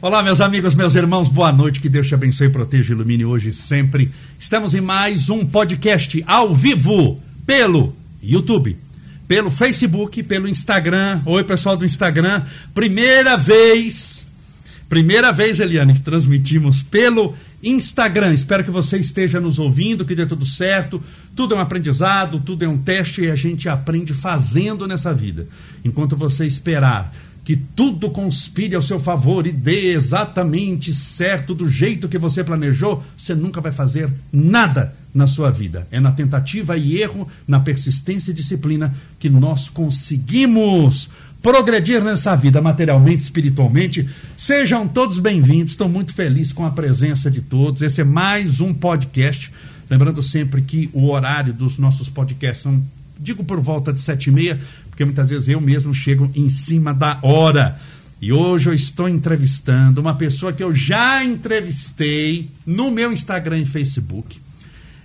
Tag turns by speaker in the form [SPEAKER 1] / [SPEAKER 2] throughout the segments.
[SPEAKER 1] Olá, meus amigos, meus irmãos, boa noite. Que Deus te abençoe, proteja e ilumine hoje e sempre. Estamos em mais um podcast ao vivo pelo YouTube, pelo Facebook, pelo Instagram. Oi, pessoal do Instagram. Primeira vez, primeira vez, Eliane, que transmitimos pelo Instagram. Espero que você esteja nos ouvindo, que dê tudo certo. Tudo é um aprendizado, tudo é um teste e a gente aprende fazendo nessa vida. Enquanto você esperar que tudo conspire ao seu favor e dê exatamente certo do jeito que você planejou, você nunca vai fazer nada na sua vida. É na tentativa e erro, na persistência e disciplina que nós conseguimos progredir nessa vida materialmente, espiritualmente. Sejam todos bem-vindos. Estou muito feliz com a presença de todos. Esse é mais um podcast. Lembrando sempre que o horário dos nossos podcasts são, digo por volta de sete e meia, porque muitas vezes eu mesmo chego em cima da hora. E hoje eu estou entrevistando uma pessoa que eu já entrevistei no meu Instagram e Facebook,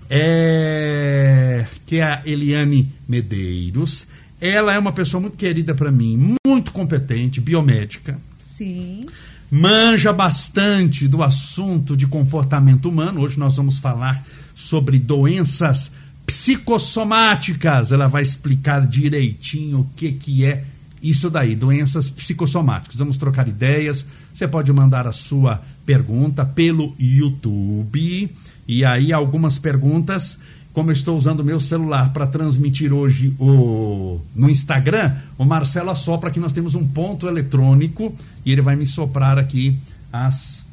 [SPEAKER 1] é... que é a Eliane Medeiros. Ela é uma pessoa muito querida para mim, muito competente, biomédica.
[SPEAKER 2] Sim.
[SPEAKER 1] Manja bastante do assunto de comportamento humano. Hoje nós vamos falar sobre doenças psicossomáticas. Ela vai explicar direitinho o que, que é isso daí, doenças psicossomáticas. Vamos trocar ideias. Você pode mandar a sua pergunta pelo YouTube. E aí, algumas perguntas. Como eu estou usando o meu celular para transmitir hoje o, no Instagram, o Marcelo assopra que nós temos um ponto eletrônico e ele vai me soprar aqui as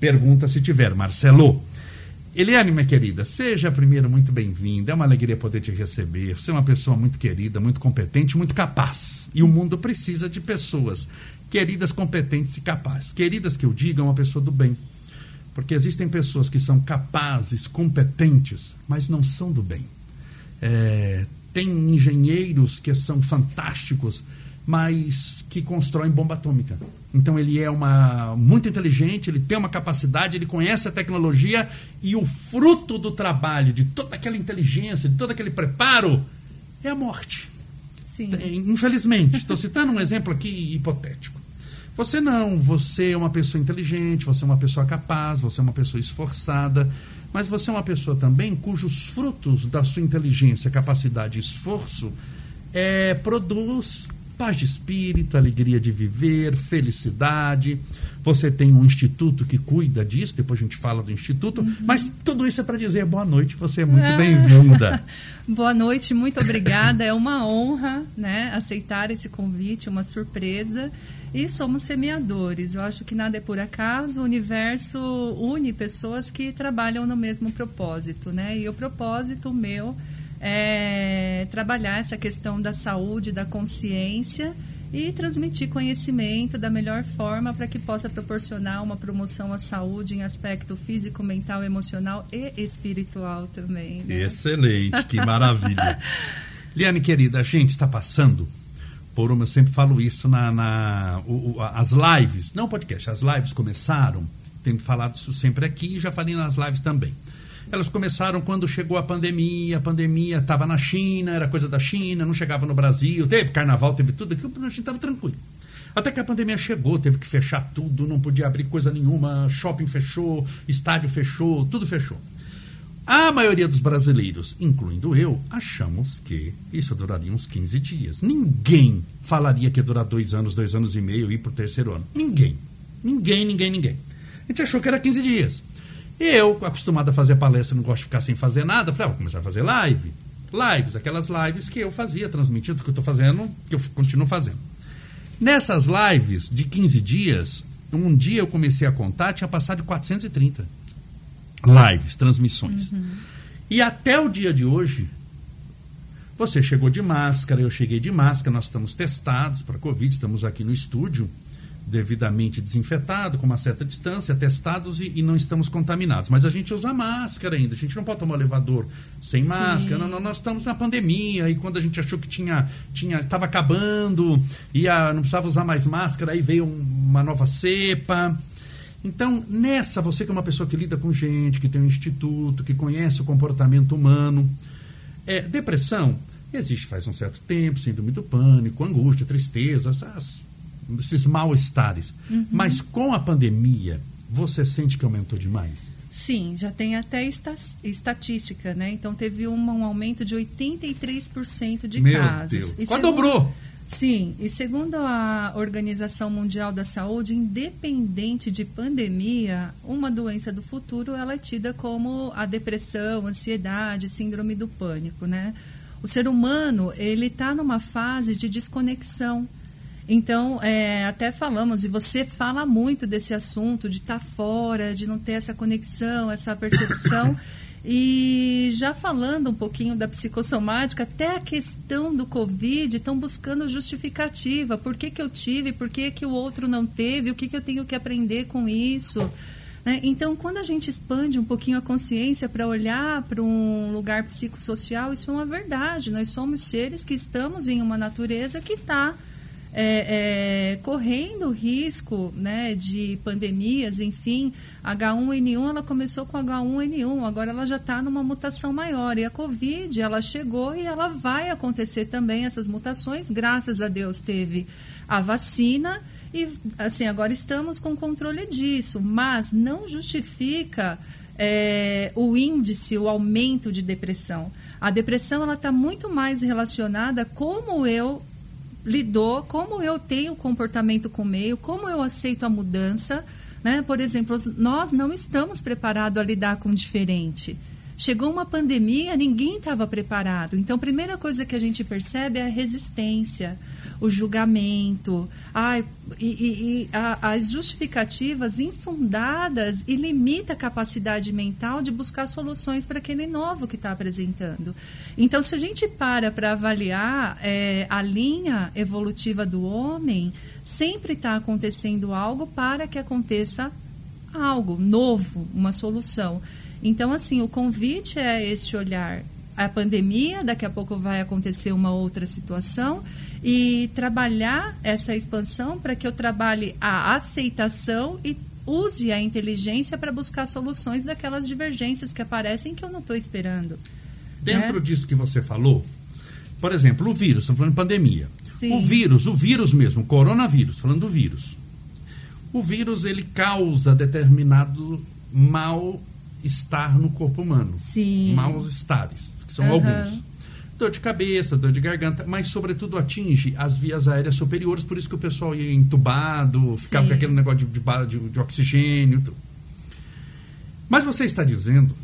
[SPEAKER 1] perguntas se tiver. Marcelo, Eliane, minha querida, seja primeiro muito bem-vinda. É uma alegria poder te receber. Você é uma pessoa muito querida, muito competente, muito capaz. E o mundo precisa de pessoas queridas, competentes e capazes. Queridas que eu diga, é uma pessoa do bem. Porque existem pessoas que são capazes, competentes, mas não são do bem. É, tem engenheiros que são fantásticos, mas que constroem bomba atômica. Então ele é uma muito inteligente, ele tem uma capacidade, ele conhece a tecnologia e o fruto do trabalho, de toda aquela inteligência, de todo aquele preparo, é a morte.
[SPEAKER 2] Sim.
[SPEAKER 1] Infelizmente, estou citando um exemplo aqui hipotético. Você não, você é uma pessoa inteligente, você é uma pessoa capaz, você é uma pessoa esforçada, mas você é uma pessoa também cujos frutos da sua inteligência, capacidade e esforço é, produz paz de espírito, alegria de viver, felicidade. Você tem um instituto que cuida disso, depois a gente fala do instituto, uhum. mas tudo isso é para dizer boa noite, você é muito ah. bem-vinda.
[SPEAKER 2] boa noite, muito obrigada. É uma honra né, aceitar esse convite, uma surpresa. E somos semeadores. Eu acho que nada é por acaso. O universo une pessoas que trabalham no mesmo propósito, né? E o propósito meu é, trabalhar essa questão da saúde, da consciência e transmitir conhecimento da melhor forma para que possa proporcionar uma promoção à saúde em aspecto físico, mental, emocional e espiritual também.
[SPEAKER 1] Né? Excelente, que maravilha. Liane, querida, a gente está passando por uma, eu sempre falo isso na, na o, o, as lives, não podcast, as lives começaram, tenho falado isso sempre aqui e já falei nas lives também. Elas começaram quando chegou a pandemia, a pandemia estava na China, era coisa da China, não chegava no Brasil, teve carnaval, teve tudo aquilo, a gente estava tranquilo. Até que a pandemia chegou, teve que fechar tudo, não podia abrir coisa nenhuma, shopping fechou, estádio fechou, tudo fechou. A maioria dos brasileiros, incluindo eu, achamos que isso duraria uns 15 dias. Ninguém falaria que ia durar dois anos, dois anos e meio e ir para o terceiro ano. Ninguém. Ninguém, ninguém, ninguém. A gente achou que era 15 dias. E eu, acostumado a fazer palestra, não gosto de ficar sem fazer nada, falei, ah, vou começar a fazer live. Lives, aquelas lives que eu fazia, transmitindo o que eu estou fazendo, que eu continuo fazendo. Nessas lives de 15 dias, um dia eu comecei a contar, tinha passado de 430 lives, transmissões. Uhum. E até o dia de hoje, você chegou de máscara, eu cheguei de máscara, nós estamos testados para Covid, estamos aqui no estúdio devidamente desinfetado, com uma certa distância, testados e, e, não estamos contaminados. Mas a gente usa máscara ainda, a gente não pode tomar elevador sem máscara. Não, não, nós estamos na pandemia e quando a gente achou que tinha tinha estava acabando e a, não precisava usar mais máscara, aí veio um, uma nova cepa. Então, nessa, você que é uma pessoa que lida com gente, que tem um instituto, que conhece o comportamento humano, é, depressão existe faz um certo tempo, síndrome do pânico, angústia, tristeza, essas esses mal-estares. Uhum. Mas com a pandemia, você sente que aumentou demais?
[SPEAKER 2] Sim, já tem até estatística, né? Então teve um, um aumento de 83% de
[SPEAKER 1] Meu
[SPEAKER 2] casos.
[SPEAKER 1] Deus. E Quase dobrou!
[SPEAKER 2] Sim, e segundo a Organização Mundial da Saúde, independente de pandemia, uma doença do futuro ela é tida como a depressão, ansiedade, síndrome do pânico, né? O ser humano ele está numa fase de desconexão. Então, é, até falamos, e você fala muito desse assunto, de estar tá fora, de não ter essa conexão, essa percepção. E já falando um pouquinho da psicossomática, até a questão do Covid, estão buscando justificativa. Por que, que eu tive, por que, que o outro não teve, o que, que eu tenho que aprender com isso. Né? Então, quando a gente expande um pouquinho a consciência para olhar para um lugar psicossocial, isso é uma verdade. Nós somos seres que estamos em uma natureza que está é, é, correndo risco né, de pandemias, enfim, H1N1 ela começou com H1N1, agora ela já está numa mutação maior e a Covid ela chegou e ela vai acontecer também essas mutações, graças a Deus teve a vacina e assim agora estamos com controle disso, mas não justifica é, o índice, o aumento de depressão. A depressão ela está muito mais relacionada como eu lidou, como eu tenho comportamento com o meio, como eu aceito a mudança. Né? Por exemplo, nós não estamos preparados a lidar com o diferente. Chegou uma pandemia, ninguém estava preparado. Então, a primeira coisa que a gente percebe é a resistência o julgamento, ai, e, e, e a, as justificativas infundadas e limita a capacidade mental de buscar soluções para aquele novo que está apresentando. Então, se a gente para para avaliar é, a linha evolutiva do homem, sempre está acontecendo algo para que aconteça algo novo, uma solução. Então, assim, o convite é este olhar. A pandemia, daqui a pouco vai acontecer uma outra situação e trabalhar essa expansão para que eu trabalhe a aceitação e use a inteligência para buscar soluções daquelas divergências que aparecem que eu não estou esperando.
[SPEAKER 1] Dentro né? disso que você falou, por exemplo, o vírus, estamos falando de pandemia. Sim. O vírus, o vírus mesmo, o coronavírus, falando do vírus. O vírus ele causa determinado mal-estar no corpo humano.
[SPEAKER 2] Sim.
[SPEAKER 1] Mal-estares, que são uhum. alguns dor de cabeça, dor de garganta, mas sobretudo atinge as vias aéreas superiores, por isso que o pessoal ia entubado, Sim. ficava com aquele negócio de, de, de oxigênio. Tudo. Mas você está dizendo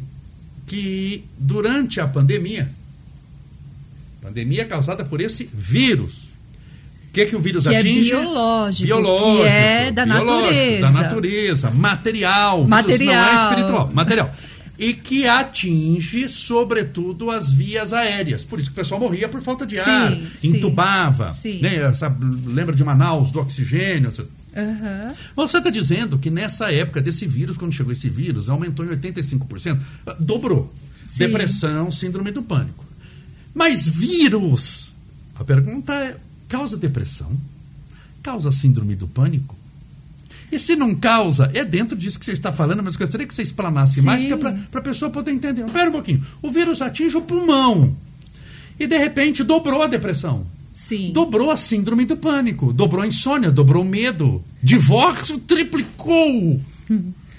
[SPEAKER 1] que durante a pandemia, pandemia causada por esse vírus, o que, que o vírus
[SPEAKER 2] que é
[SPEAKER 1] atinge?
[SPEAKER 2] É biológico, biológico, que é da natureza.
[SPEAKER 1] Da natureza, material.
[SPEAKER 2] Material. não
[SPEAKER 1] é espiritual, material e que atinge, sobretudo, as vias aéreas. Por isso que o pessoal morria por falta de sim, ar, entubava.
[SPEAKER 2] Sim.
[SPEAKER 1] Né? Lembra de Manaus, do oxigênio?
[SPEAKER 2] Uhum.
[SPEAKER 1] Você está dizendo que nessa época desse vírus, quando chegou esse vírus, aumentou em 85%, dobrou. Sim. Depressão, síndrome do pânico. Mas vírus, a pergunta é: causa depressão? Causa síndrome do pânico? E se não causa, é dentro disso que você está falando, mas gostaria que você explanasse Sim. mais, que é para a pessoa poder entender. Espera um pouquinho. O vírus atinge o pulmão. E de repente dobrou a depressão.
[SPEAKER 2] Sim.
[SPEAKER 1] Dobrou a síndrome do pânico, dobrou a insônia, dobrou o medo. Divórcio triplicou.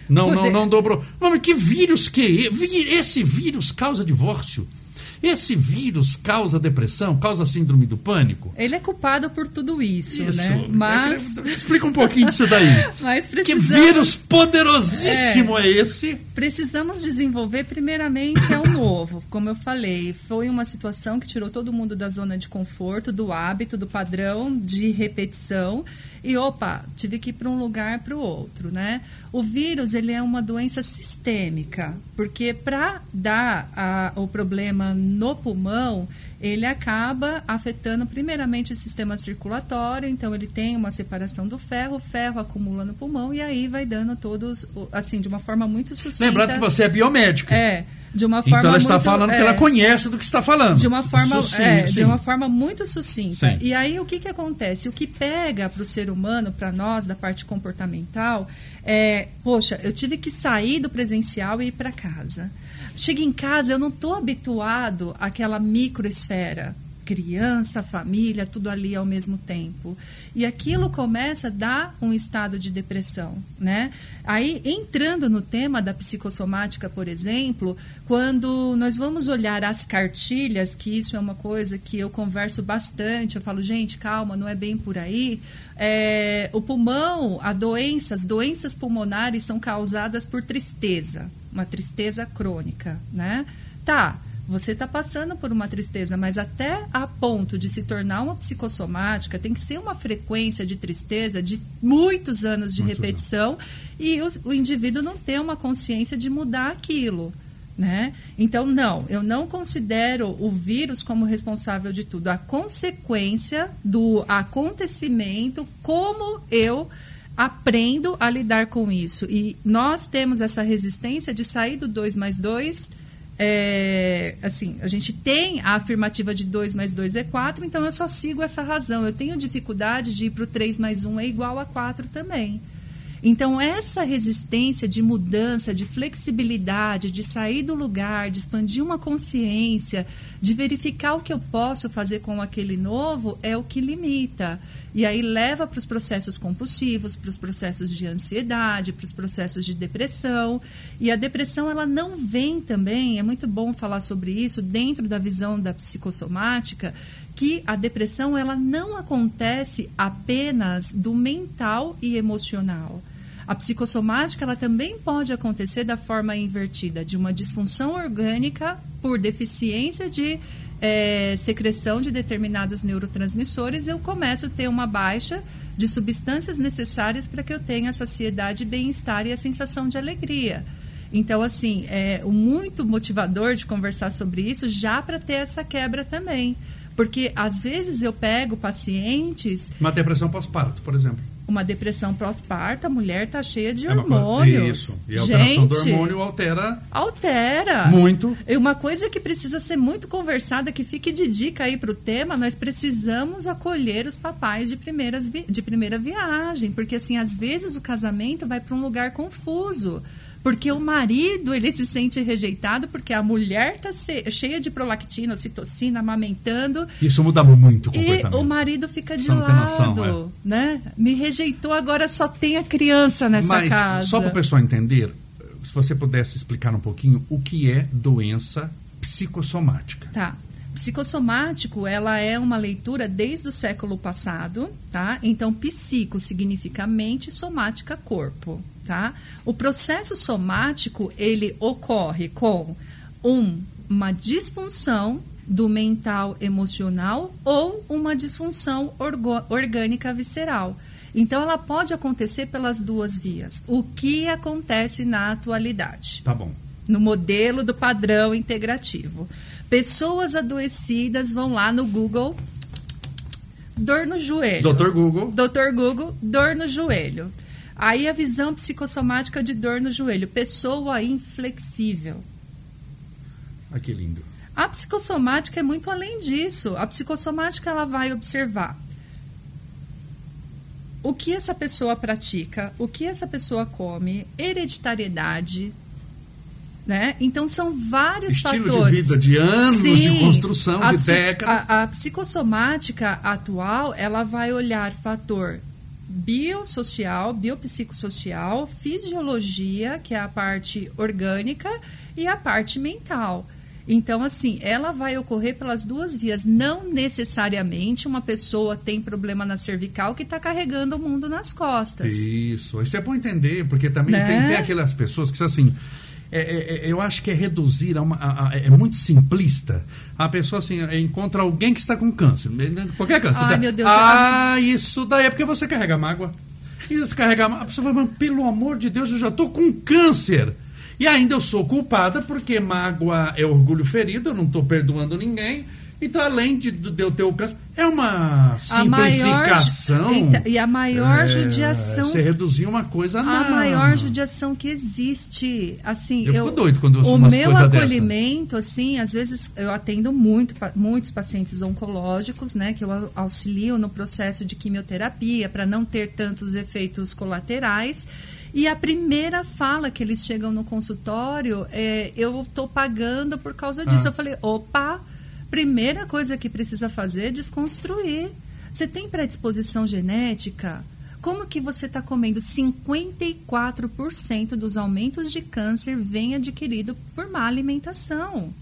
[SPEAKER 1] Não, não, não dobrou. Mas que vírus que é? Esse vírus causa divórcio. Esse vírus causa depressão, causa síndrome do pânico?
[SPEAKER 2] Ele é culpado por tudo isso, isso. né? Mas
[SPEAKER 1] explica um pouquinho disso daí.
[SPEAKER 2] Mas
[SPEAKER 1] precisamos... Que vírus poderosíssimo é, é esse?
[SPEAKER 2] Precisamos desenvolver primeiramente é o novo, como eu falei, foi uma situação que tirou todo mundo da zona de conforto, do hábito, do padrão de repetição e opa, tive que ir para um lugar para o outro, né? O vírus ele é uma doença sistêmica, porque para dar a, o problema no pulmão, ele acaba afetando primeiramente o sistema circulatório, então ele tem uma separação do ferro, o ferro acumula no pulmão e aí vai dando todos, assim, de uma forma muito sucinta.
[SPEAKER 1] Lembrando que você é biomédica.
[SPEAKER 2] É, de uma forma
[SPEAKER 1] então ela está
[SPEAKER 2] muito,
[SPEAKER 1] falando
[SPEAKER 2] é,
[SPEAKER 1] que ela conhece do que está falando.
[SPEAKER 2] De uma forma, sim, é, de uma forma muito sucinta. Sim. E aí o que, que acontece? O que pega para o ser humano, para nós, da parte comportamental, é, poxa, eu tive que sair do presencial e ir para casa. Chega em casa, eu não estou habituado àquela microesfera criança, família, tudo ali ao mesmo tempo. E aquilo começa a dar um estado de depressão, né? Aí, entrando no tema da psicossomática, por exemplo, quando nós vamos olhar as cartilhas, que isso é uma coisa que eu converso bastante, eu falo, gente, calma, não é bem por aí. É, o pulmão, a doença, as doenças pulmonares são causadas por tristeza, uma tristeza crônica, né? Tá, você está passando por uma tristeza, mas até a ponto de se tornar uma psicossomática, tem que ser uma frequência de tristeza de muitos anos de Muito repetição bom. e o, o indivíduo não ter uma consciência de mudar aquilo. Né? Então, não, eu não considero o vírus como responsável de tudo. A consequência do acontecimento, como eu aprendo a lidar com isso. E nós temos essa resistência de sair do 2 mais 2 é, assim, a gente tem a afirmativa de 2 mais 2 é 4, então eu só sigo essa razão. Eu tenho dificuldade de ir para o 3 mais 1 é igual a 4 também. Então, essa resistência de mudança, de flexibilidade, de sair do lugar, de expandir uma consciência, de verificar o que eu posso fazer com aquele novo, é o que limita. E aí leva para os processos compulsivos, para os processos de ansiedade, para os processos de depressão. E a depressão ela não vem também, é muito bom falar sobre isso dentro da visão da psicossomática, que a depressão ela não acontece apenas do mental e emocional. A psicossomática ela também pode acontecer da forma invertida, de uma disfunção orgânica por deficiência de é, secreção de determinados neurotransmissores, eu começo a ter uma baixa de substâncias necessárias para que eu tenha saciedade, bem-estar e a sensação de alegria. Então, assim, é muito motivador de conversar sobre isso já para ter essa quebra também. Porque às vezes eu pego pacientes.
[SPEAKER 1] Uma depressão pós-parto, por exemplo
[SPEAKER 2] uma depressão pós-parto, a mulher está cheia de é hormônios.
[SPEAKER 1] Isso. E a alteração Gente, do hormônio altera.
[SPEAKER 2] Altera.
[SPEAKER 1] Muito.
[SPEAKER 2] E uma coisa que precisa ser muito conversada, que fique de dica aí para o tema, nós precisamos acolher os papais de, primeiras de primeira viagem. Porque, assim, às vezes o casamento vai para um lugar confuso. Porque o marido, ele se sente rejeitado porque a mulher está cheia de prolactina, ocitocina, amamentando.
[SPEAKER 1] Isso muda muito o
[SPEAKER 2] comportamento. E o marido fica de lado, noção, é. né? Me rejeitou, agora só tem a criança nessa
[SPEAKER 1] Mas,
[SPEAKER 2] casa.
[SPEAKER 1] só para o pessoal entender, se você pudesse explicar um pouquinho o que é doença psicossomática.
[SPEAKER 2] Tá. Psicossomático, ela é uma leitura desde o século passado, tá? Então, psico significa mente, somática, corpo tá? O processo somático, ele ocorre com um, uma disfunção do mental emocional ou uma disfunção orgânica visceral. Então, ela pode acontecer pelas duas vias. O que acontece na atualidade?
[SPEAKER 1] Tá bom.
[SPEAKER 2] No modelo do padrão integrativo. Pessoas adoecidas vão lá no Google, dor no joelho.
[SPEAKER 1] Doutor Google.
[SPEAKER 2] Doutor Google, dor no joelho. Aí a visão psicossomática de dor no joelho, pessoa inflexível.
[SPEAKER 1] Ah, que lindo.
[SPEAKER 2] A psicossomática é muito além disso. A psicossomática ela vai observar o que essa pessoa pratica, o que essa pessoa come, hereditariedade, né? Então são vários
[SPEAKER 1] Estilo
[SPEAKER 2] fatores.
[SPEAKER 1] de vida de anos Sim, de construção de décadas.
[SPEAKER 2] A, a psicossomática atual ela vai olhar fator biosocial, biopsicossocial, fisiologia, que é a parte orgânica, e a parte mental. Então, assim, ela vai ocorrer pelas duas vias. Não necessariamente uma pessoa tem problema na cervical que está carregando o mundo nas costas.
[SPEAKER 1] Isso. Isso é bom entender, porque também né? tem, tem aquelas pessoas que são assim é, é, é, eu acho que é reduzir, a uma, a, a, é muito simplista. A pessoa assim, encontra alguém que está com câncer, qualquer câncer.
[SPEAKER 2] Ai, meu Deus.
[SPEAKER 1] Ah, eu... isso daí é porque você carrega mágoa. E você carrega mágoa. A pessoa fala, pelo amor de Deus, eu já estou com câncer. E ainda eu sou culpada porque mágoa é orgulho ferido, eu não estou perdoando ninguém. Então, além de, de eu ter o câncer, é uma simplificação. A
[SPEAKER 2] maior, e a maior é, judiação.
[SPEAKER 1] Você reduzir uma coisa
[SPEAKER 2] na. A maior judiação que existe. Assim,
[SPEAKER 1] eu, eu fico doido quando eu ouço
[SPEAKER 2] O meu acolhimento,
[SPEAKER 1] dessa.
[SPEAKER 2] assim, às vezes eu atendo muito, muitos pacientes oncológicos, né, que eu auxilio no processo de quimioterapia para não ter tantos efeitos colaterais. E a primeira fala que eles chegam no consultório é: eu estou pagando por causa disso. Ah. Eu falei: opa Primeira coisa que precisa fazer é desconstruir. Você tem predisposição genética? Como que você está comendo 54% dos aumentos de câncer vem adquirido por má alimentação?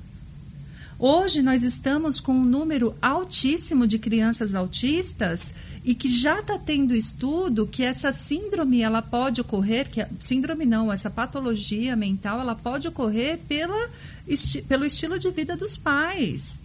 [SPEAKER 2] Hoje nós estamos com um número altíssimo de crianças autistas e que já está tendo estudo que essa síndrome ela pode ocorrer, que síndrome não, essa patologia mental ela pode ocorrer pela, esti, pelo estilo de vida dos pais,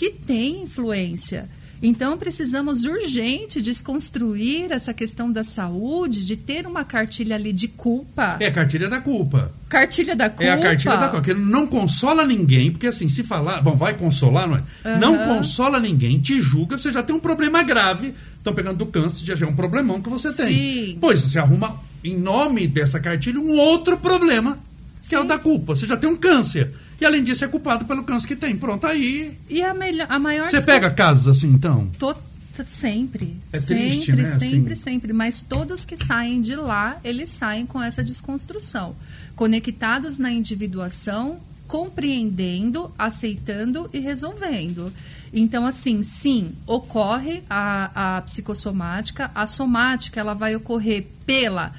[SPEAKER 2] que tem influência. Então, precisamos urgente desconstruir essa questão da saúde, de ter uma cartilha ali de culpa.
[SPEAKER 1] É a cartilha da culpa.
[SPEAKER 2] Cartilha da culpa.
[SPEAKER 1] É a cartilha da culpa, que não consola ninguém, porque assim, se falar, bom, vai consolar, não é? Uhum. Não consola ninguém, te julga, você já tem um problema grave. Estão pegando do câncer, já é um problemão que você tem.
[SPEAKER 2] Sim.
[SPEAKER 1] Pois você arruma, em nome dessa cartilha, um outro problema, que Sim. é o da culpa. Você já tem um câncer. E além disso, é culpado pelo câncer que tem. Pronto, aí.
[SPEAKER 2] E a, melhor, a maior.
[SPEAKER 1] Você pega casos assim, então?
[SPEAKER 2] Tô, sempre.
[SPEAKER 1] É
[SPEAKER 2] sempre,
[SPEAKER 1] triste, né?
[SPEAKER 2] Sempre,
[SPEAKER 1] assim.
[SPEAKER 2] sempre. Mas todos que saem de lá, eles saem com essa desconstrução. Conectados na individuação, compreendendo, aceitando e resolvendo. Então, assim, sim, ocorre a, a psicossomática. A somática, ela vai ocorrer pela...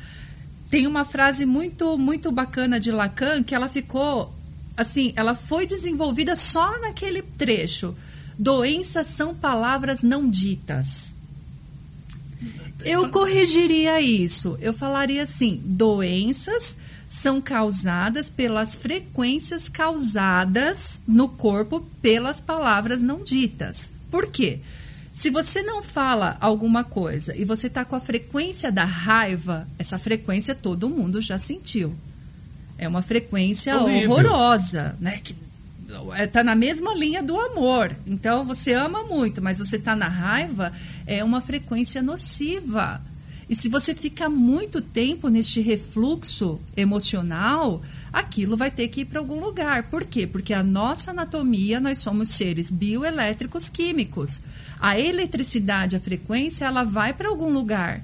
[SPEAKER 2] Tem uma frase muito, muito bacana de Lacan que ela ficou assim, ela foi desenvolvida só naquele trecho. Doenças são palavras não ditas. Eu corrigiria isso. Eu falaria assim: doenças são causadas pelas frequências causadas no corpo pelas palavras não ditas. Por quê? Se você não fala alguma coisa e você está com a frequência da raiva, essa frequência todo mundo já sentiu. É uma frequência Horrível. horrorosa, né? Que está na mesma linha do amor. Então você ama muito, mas você está na raiva, é uma frequência nociva. E se você fica muito tempo neste refluxo emocional, aquilo vai ter que ir para algum lugar. Por quê? Porque a nossa anatomia, nós somos seres bioelétricos químicos. A eletricidade, a frequência, ela vai para algum lugar.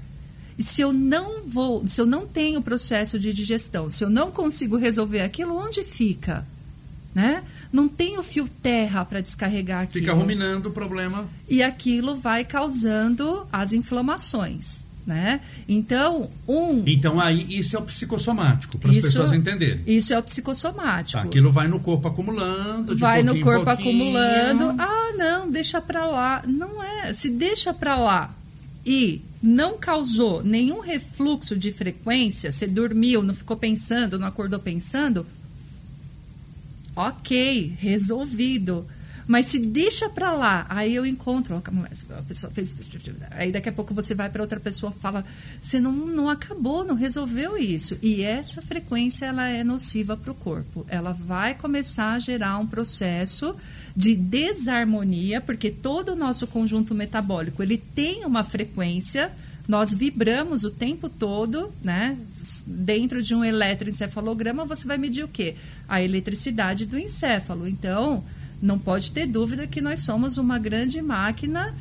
[SPEAKER 2] E se eu não vou, se eu não tenho processo de digestão, se eu não consigo resolver aquilo, onde fica? Né? Não tem o fio terra para descarregar aquilo.
[SPEAKER 1] Fica ruminando o problema.
[SPEAKER 2] E aquilo vai causando as inflamações. Né? Então, um.
[SPEAKER 1] Então, aí, isso é o psicossomático, para as pessoas entenderem.
[SPEAKER 2] Isso é o psicossomático.
[SPEAKER 1] Tá, aquilo vai no corpo acumulando.
[SPEAKER 2] vai no corpo acumulando. Ah, não, deixa para lá. Não é. Se deixa para lá e não causou nenhum refluxo de frequência, você dormiu, não ficou pensando, não acordou pensando, ok, resolvido. Mas se deixa para lá, aí eu encontro, a pessoa fez, aí daqui a pouco você vai para outra pessoa fala, você não, não acabou, não resolveu isso. E essa frequência ela é nociva para o corpo. Ela vai começar a gerar um processo de desarmonia, porque todo o nosso conjunto metabólico ele tem uma frequência, nós vibramos o tempo todo, né? Dentro de um eletroencefalograma, você vai medir o quê? A eletricidade do encéfalo. Então, não pode ter dúvida que nós somos uma grande máquina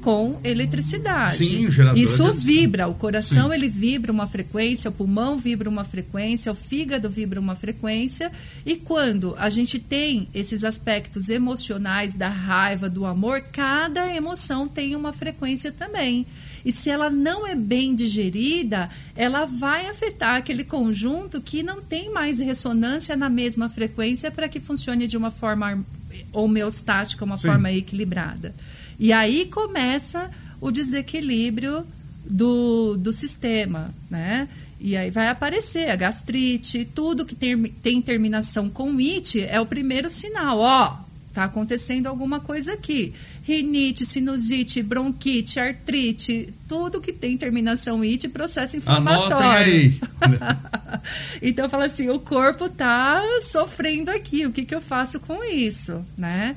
[SPEAKER 2] com eletricidade.
[SPEAKER 1] Sim, o gerador
[SPEAKER 2] Isso vibra, o coração Sim. ele vibra uma frequência, o pulmão vibra uma frequência, o fígado vibra uma frequência, e quando a gente tem esses aspectos emocionais da raiva, do amor, cada emoção tem uma frequência também. E se ela não é bem digerida, ela vai afetar aquele conjunto que não tem mais ressonância na mesma frequência para que funcione de uma forma homeostática, uma Sim. forma equilibrada. E aí começa o desequilíbrio do, do sistema, né? E aí vai aparecer a gastrite, tudo que tem, tem terminação com it é o primeiro sinal. Ó, tá acontecendo alguma coisa aqui. Rinite, sinusite, bronquite, artrite, tudo que tem terminação it, processo inflamatório.
[SPEAKER 1] Anotem aí.
[SPEAKER 2] então fala assim, o corpo tá sofrendo aqui, o que, que eu faço com isso, né?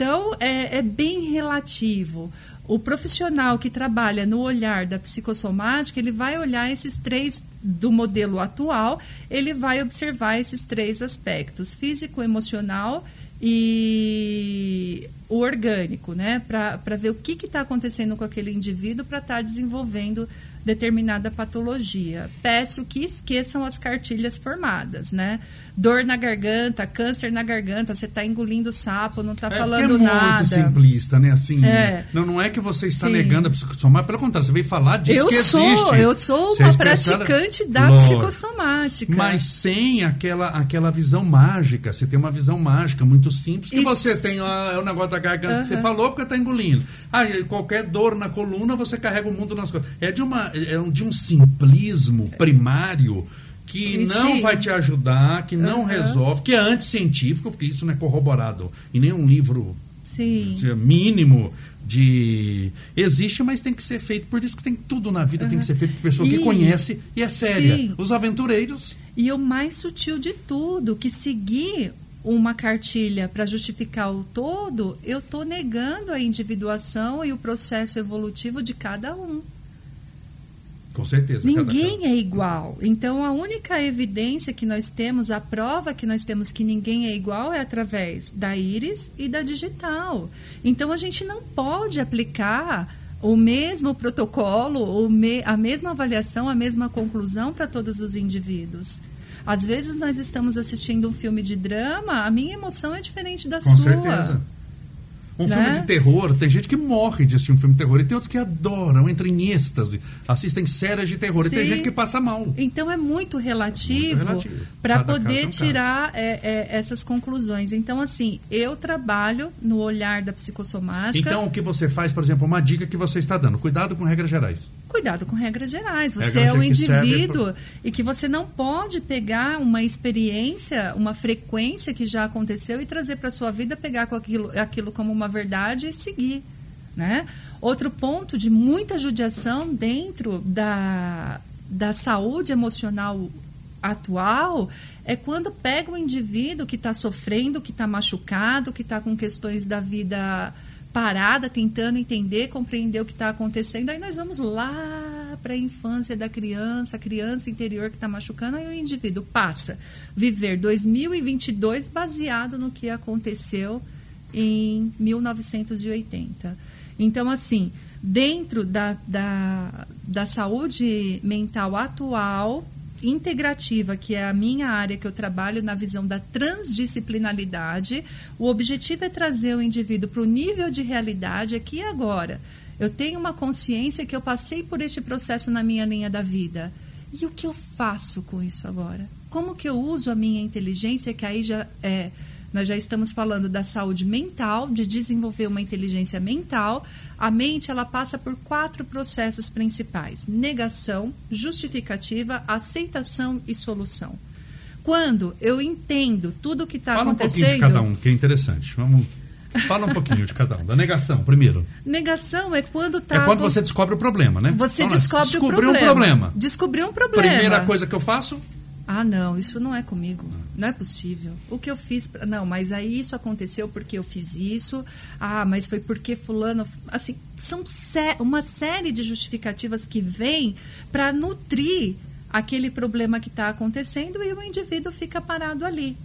[SPEAKER 2] Então, é, é bem relativo. O profissional que trabalha no olhar da psicossomática, ele vai olhar esses três do modelo atual, ele vai observar esses três aspectos: físico, emocional e o orgânico, né? Para ver o que está acontecendo com aquele indivíduo para estar tá desenvolvendo determinada patologia. Peço que esqueçam as cartilhas formadas, né? Dor na garganta, câncer na garganta, você está engolindo sapo, não está
[SPEAKER 1] é,
[SPEAKER 2] falando
[SPEAKER 1] é
[SPEAKER 2] nada.
[SPEAKER 1] muito simplista, né? Assim,
[SPEAKER 2] É.
[SPEAKER 1] não, não é que você está
[SPEAKER 2] Sim.
[SPEAKER 1] negando a psicossomática, pelo contrário, você veio falar disso
[SPEAKER 2] Eu
[SPEAKER 1] que
[SPEAKER 2] sou,
[SPEAKER 1] existe.
[SPEAKER 2] eu sou
[SPEAKER 1] é
[SPEAKER 2] uma
[SPEAKER 1] especial-
[SPEAKER 2] praticante da
[SPEAKER 1] Lógico.
[SPEAKER 2] psicossomática.
[SPEAKER 1] Mas sem aquela, aquela visão mágica. Você tem uma visão mágica muito simples. Que
[SPEAKER 2] Isso.
[SPEAKER 1] você tem ó, é o negócio da garganta que você falou porque está engolindo. Ah, qualquer dor na coluna, você carrega o mundo nas costas. É de, uma, é de um simplismo primário que não
[SPEAKER 2] sim.
[SPEAKER 1] vai te ajudar, que não
[SPEAKER 2] Aham.
[SPEAKER 1] resolve, que é anticientífico, porque isso não é corroborado em nenhum livro
[SPEAKER 2] Sim.
[SPEAKER 1] seja, mínimo de existe, mas tem que ser feito. Por isso que tem tudo na vida tem que ser feito por pessoa que
[SPEAKER 2] E-
[SPEAKER 1] conhece e é séria.
[SPEAKER 2] Sim.
[SPEAKER 1] Os aventureiros
[SPEAKER 2] E o mais sutil de tudo, que seguir uma cartilha para justificar o todo, eu estou negando a individuação e o processo evolutivo de cada um.
[SPEAKER 1] Com certeza.
[SPEAKER 2] Ninguém é igual. Então, a única evidência que nós temos, a prova que nós temos que ninguém é igual é através da íris e da digital. Então, a gente não pode aplicar o mesmo protocolo, a mesma avaliação, a mesma conclusão para todos os indivíduos. Às vezes, nós estamos assistindo um filme de drama, a minha emoção é diferente da
[SPEAKER 1] Com
[SPEAKER 2] sua.
[SPEAKER 1] certeza. Um
[SPEAKER 2] Né?
[SPEAKER 1] filme de terror, tem gente que morre de assistir um filme de terror e tem outros que adoram, entram em êxtase, assistem séries de terror e tem
[SPEAKER 2] Sim.
[SPEAKER 1] gente que passa mal.
[SPEAKER 2] Então é muito relativo,
[SPEAKER 1] relativo.
[SPEAKER 2] para
[SPEAKER 1] é
[SPEAKER 2] poder
[SPEAKER 1] caso.
[SPEAKER 2] tirar é, é, essas conclusões. Então, assim, eu trabalho no olhar da psicossomática.
[SPEAKER 1] Então, o que você faz, por exemplo, uma dica que você está dando, cuidado com regras gerais.
[SPEAKER 2] Cuidado com regras gerais. Você é um indivíduo e que você não pode pegar uma experiência, uma frequência que já aconteceu e trazer para sua vida, pegar com aquilo, aquilo como uma verdade e seguir. Né? Outro ponto de muita judiação dentro da, da saúde emocional atual é quando pega um indivíduo que está sofrendo, que está machucado, que está com questões da vida parada, tentando entender, compreender o que está acontecendo. Aí nós vamos lá para a infância da criança, a criança interior que está machucando, aí o indivíduo passa viver 2022 baseado no que aconteceu em 1980. Então, assim, dentro da, da, da saúde mental atual, integrativa, que é a minha área que eu trabalho na visão da transdisciplinaridade, o objetivo é trazer o indivíduo para o nível de realidade aqui e agora. Eu tenho uma consciência que eu passei por este processo na minha linha da vida. E o que eu faço com isso agora? Como que eu uso a minha inteligência, que aí já é nós já estamos falando da saúde mental, de desenvolver uma inteligência mental. A mente ela passa por quatro processos principais: negação, justificativa, aceitação e solução. Quando eu entendo tudo o que está
[SPEAKER 1] Fala um
[SPEAKER 2] acontecendo.
[SPEAKER 1] pouquinho de cada um, que é interessante. Vamos. Fala um pouquinho de cada um. Da negação, primeiro.
[SPEAKER 2] Negação é quando está.
[SPEAKER 1] É quando você descobre o problema, né?
[SPEAKER 2] Você
[SPEAKER 1] Fala,
[SPEAKER 2] descobre o
[SPEAKER 1] descobriu
[SPEAKER 2] problema.
[SPEAKER 1] um problema.
[SPEAKER 2] Descobriu um problema.
[SPEAKER 1] Primeira coisa que eu faço,
[SPEAKER 2] Ah, não, isso não é comigo. Não é possível. O que eu fiz. pra- Não, mas aí isso aconteceu porque eu fiz isso. Ah, mas foi porque Fulano. Assim, são sé- uma série de justificativas que vêm para nutrir aquele problema que está acontecendo e o indivíduo fica parado ali.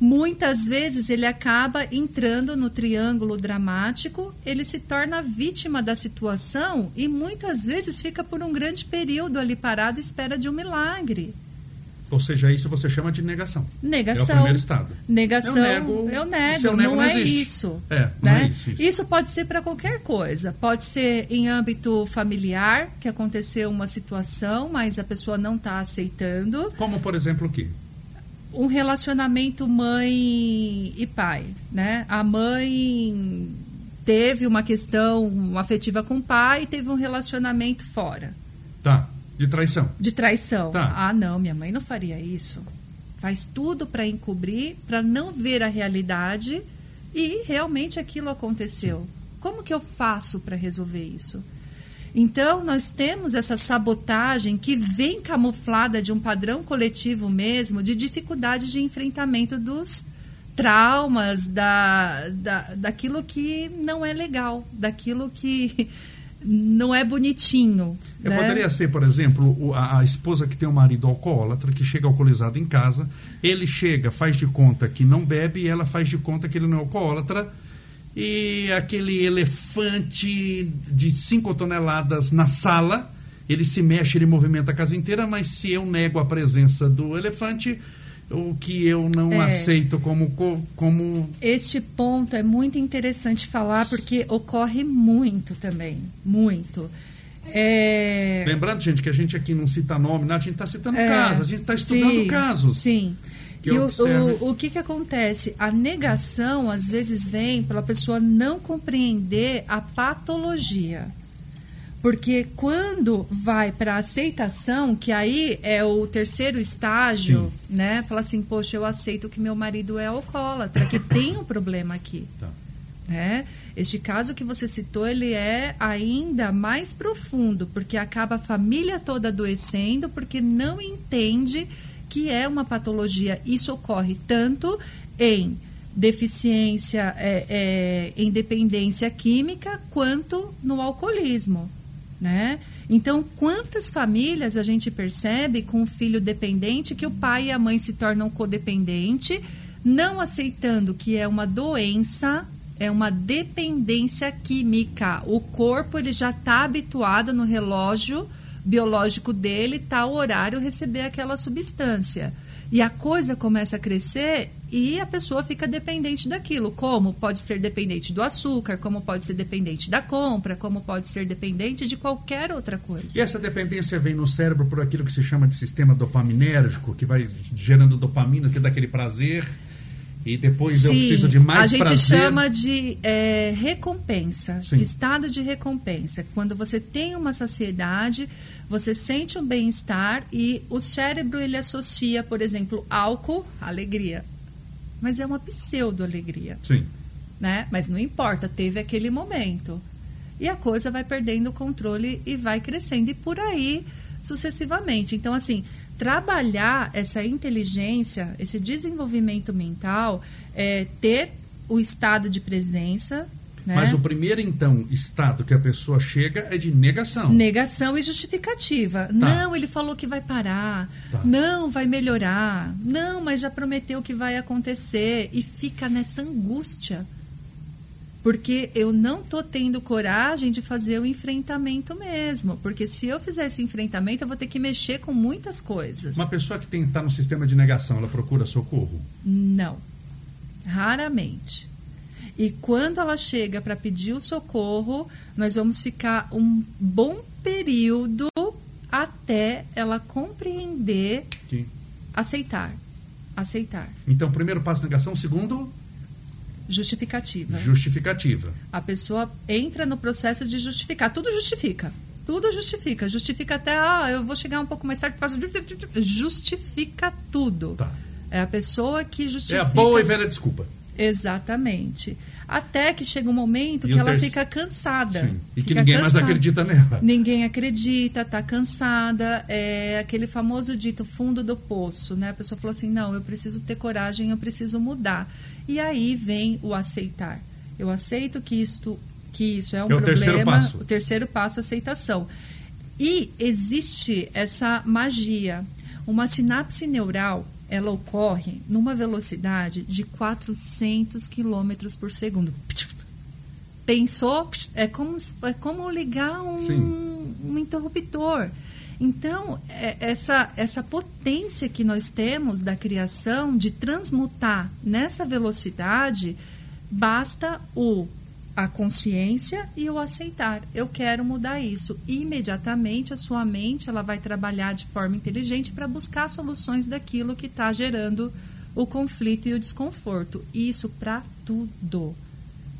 [SPEAKER 2] Muitas vezes ele acaba entrando no triângulo dramático, ele se torna vítima da situação e muitas vezes fica por um grande período ali parado espera de um milagre.
[SPEAKER 1] Ou seja, isso você chama de negação.
[SPEAKER 2] Negação.
[SPEAKER 1] É o primeiro estado.
[SPEAKER 2] Negação.
[SPEAKER 1] Eu nego,
[SPEAKER 2] eu nego,
[SPEAKER 1] se eu nego,
[SPEAKER 2] não,
[SPEAKER 1] não
[SPEAKER 2] é isso.
[SPEAKER 1] É, não
[SPEAKER 2] né?
[SPEAKER 1] é isso, isso.
[SPEAKER 2] pode ser para qualquer coisa. Pode ser em âmbito familiar, que aconteceu uma situação, mas a pessoa não está aceitando.
[SPEAKER 1] Como, por exemplo, o quê?
[SPEAKER 2] Um relacionamento mãe e pai, né? A mãe teve uma questão afetiva com o pai e teve um relacionamento fora
[SPEAKER 1] Tá. De traição.
[SPEAKER 2] de traição.
[SPEAKER 1] Tá.
[SPEAKER 2] Ah, não, minha mãe não faria isso. Faz tudo para encobrir, para não ver a realidade e realmente aquilo aconteceu. Como que eu faço para resolver isso? Então, nós temos essa sabotagem que vem camuflada de um padrão coletivo mesmo, de dificuldade de enfrentamento dos traumas, da, da, daquilo que não é legal, daquilo que não é bonitinho. Né?
[SPEAKER 1] Poderia ser, por exemplo, a, a esposa que tem um marido alcoólatra, que chega alcoolizado em casa, ele chega, faz de conta que não bebe e ela faz de conta que ele não é alcoólatra. E aquele elefante de 5 toneladas na sala, ele se mexe, ele movimenta a casa inteira, mas se eu nego a presença do elefante, o que eu não é. aceito como, como.
[SPEAKER 2] Este ponto é muito interessante falar porque ocorre muito também. Muito. É...
[SPEAKER 1] Lembrando, gente, que a gente aqui não cita nome, a gente está citando é, casos, a gente está estudando
[SPEAKER 2] sim,
[SPEAKER 1] casos.
[SPEAKER 2] Sim. Que e o, o, o que, que acontece? A negação, às vezes, vem pela pessoa não compreender a patologia. Porque quando vai para a aceitação, que aí é o terceiro estágio, Sim. né? Fala assim, poxa, eu aceito que meu marido é alcoólatra, que tem um problema aqui. Tá. Né? Este caso que você citou, ele é ainda mais profundo, porque acaba a família toda adoecendo, porque não entende que é uma patologia. Isso ocorre tanto em deficiência, é, é, em dependência química, quanto no alcoolismo, né? Então, quantas famílias a gente percebe com um filho dependente que o pai e a mãe se tornam codependente, não aceitando que é uma doença é uma dependência química. O corpo ele já está habituado no relógio biológico dele, tal horário, receber aquela substância. E a coisa começa a crescer e a pessoa fica dependente daquilo. Como pode ser dependente do açúcar, como pode ser dependente da compra, como pode ser dependente de qualquer outra coisa.
[SPEAKER 1] E essa dependência vem no cérebro por aquilo que se chama de sistema dopaminérgico, que vai gerando dopamina, que dá aquele prazer e depois Sim, eu preciso de mais
[SPEAKER 2] prazer.
[SPEAKER 1] A gente
[SPEAKER 2] prazer. chama de é, recompensa, Sim. estado de recompensa. Quando você tem uma saciedade, você sente um bem-estar e o cérebro ele associa, por exemplo, álcool, alegria. Mas é uma pseudo-alegria.
[SPEAKER 1] Sim.
[SPEAKER 2] Né? Mas não importa, teve aquele momento. E a coisa vai perdendo o controle e vai crescendo. E por aí sucessivamente. Então, assim, trabalhar essa inteligência, esse desenvolvimento mental, é, ter o estado de presença. Né?
[SPEAKER 1] Mas o primeiro, então, estado que a pessoa chega é de negação.
[SPEAKER 2] Negação e justificativa. Tá. Não, ele falou que vai parar. Tá. Não, vai melhorar. Não, mas já prometeu que vai acontecer. E fica nessa angústia porque eu não tô tendo coragem de fazer o enfrentamento mesmo, porque se eu fizer esse enfrentamento eu vou ter que mexer com muitas coisas.
[SPEAKER 1] Uma pessoa que está no sistema de negação, ela procura socorro?
[SPEAKER 2] Não, raramente. E quando ela chega para pedir o socorro, nós vamos ficar um bom período até ela compreender, Sim. aceitar, aceitar.
[SPEAKER 1] Então, primeiro passo negação, segundo
[SPEAKER 2] Justificativa.
[SPEAKER 1] Justificativa.
[SPEAKER 2] A pessoa entra no processo de justificar. Tudo justifica. Tudo justifica. Justifica até, ah, eu vou chegar um pouco mais tarde. Justifica tudo.
[SPEAKER 1] Tá.
[SPEAKER 2] É a pessoa que justifica.
[SPEAKER 1] É a boa e velha desculpa.
[SPEAKER 2] Exatamente. Até que chega um momento e que ela ter... fica cansada. Sim.
[SPEAKER 1] E que ninguém cansada. mais acredita nela.
[SPEAKER 2] Ninguém acredita, está cansada. É aquele famoso dito fundo do poço, né? A pessoa falou assim: não, eu preciso ter coragem, eu preciso mudar. E aí vem o aceitar. Eu aceito que isto, que isso é um
[SPEAKER 1] é
[SPEAKER 2] o problema.
[SPEAKER 1] Terceiro passo.
[SPEAKER 2] O terceiro passo, aceitação. E existe essa magia. Uma sinapse neural, ela ocorre numa velocidade de 400 km por segundo. Pensou? É como, é como ligar um, um interruptor. Então, é, essa, essa potência que nós temos da criação de transmutar nessa velocidade, basta o a consciência e o aceitar. Eu quero mudar isso. Imediatamente a sua mente ela vai trabalhar de forma inteligente para buscar soluções daquilo que está gerando o conflito e o desconforto. Isso para tudo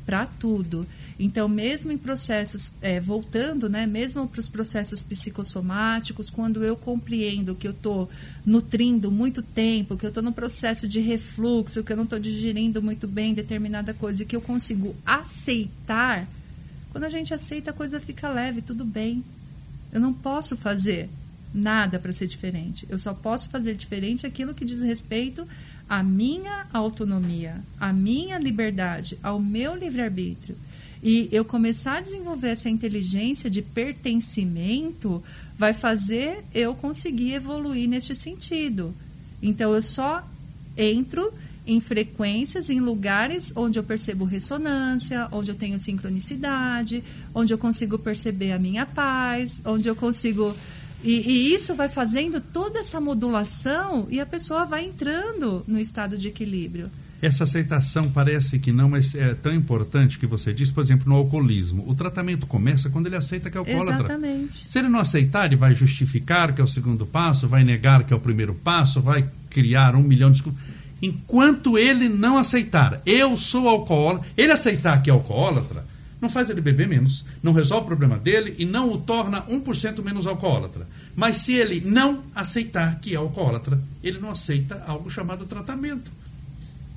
[SPEAKER 2] para tudo. Então, mesmo em processos, é, voltando, né, mesmo para os processos psicossomáticos, quando eu compreendo que eu estou nutrindo muito tempo, que eu estou no processo de refluxo, que eu não estou digerindo muito bem determinada coisa e que eu consigo aceitar, quando a gente aceita, a coisa fica leve, tudo bem. Eu não posso fazer nada para ser diferente. Eu só posso fazer diferente aquilo que diz respeito a minha autonomia, a minha liberdade, ao meu livre-arbítrio, e eu começar a desenvolver essa inteligência de pertencimento, vai fazer eu conseguir evoluir neste sentido. Então, eu só entro em frequências, em lugares onde eu percebo ressonância, onde eu tenho sincronicidade, onde eu consigo perceber a minha paz, onde eu consigo E, e, isso vai fazendo toda essa modulação e a pessoa vai entrando no estado de equilíbrio.
[SPEAKER 1] Essa aceitação parece que não, mas é tão importante que você diz, por exemplo, no alcoolismo. O tratamento começa quando ele aceita que é alcoólatra.
[SPEAKER 2] Exatamente.
[SPEAKER 1] Se ele não aceitar, ele vai justificar que é o segundo passo, vai negar que é o primeiro passo, vai criar um milhão de desculpas. Enquanto ele não aceitar, eu sou alcoólatra, ele aceitar que é alcoólatra, não faz ele beber menos, não resolve o problema dele e não o torna 1% menos alcoólatra. Mas se ele não aceitar que é alcoólatra, ele não aceita algo chamado tratamento.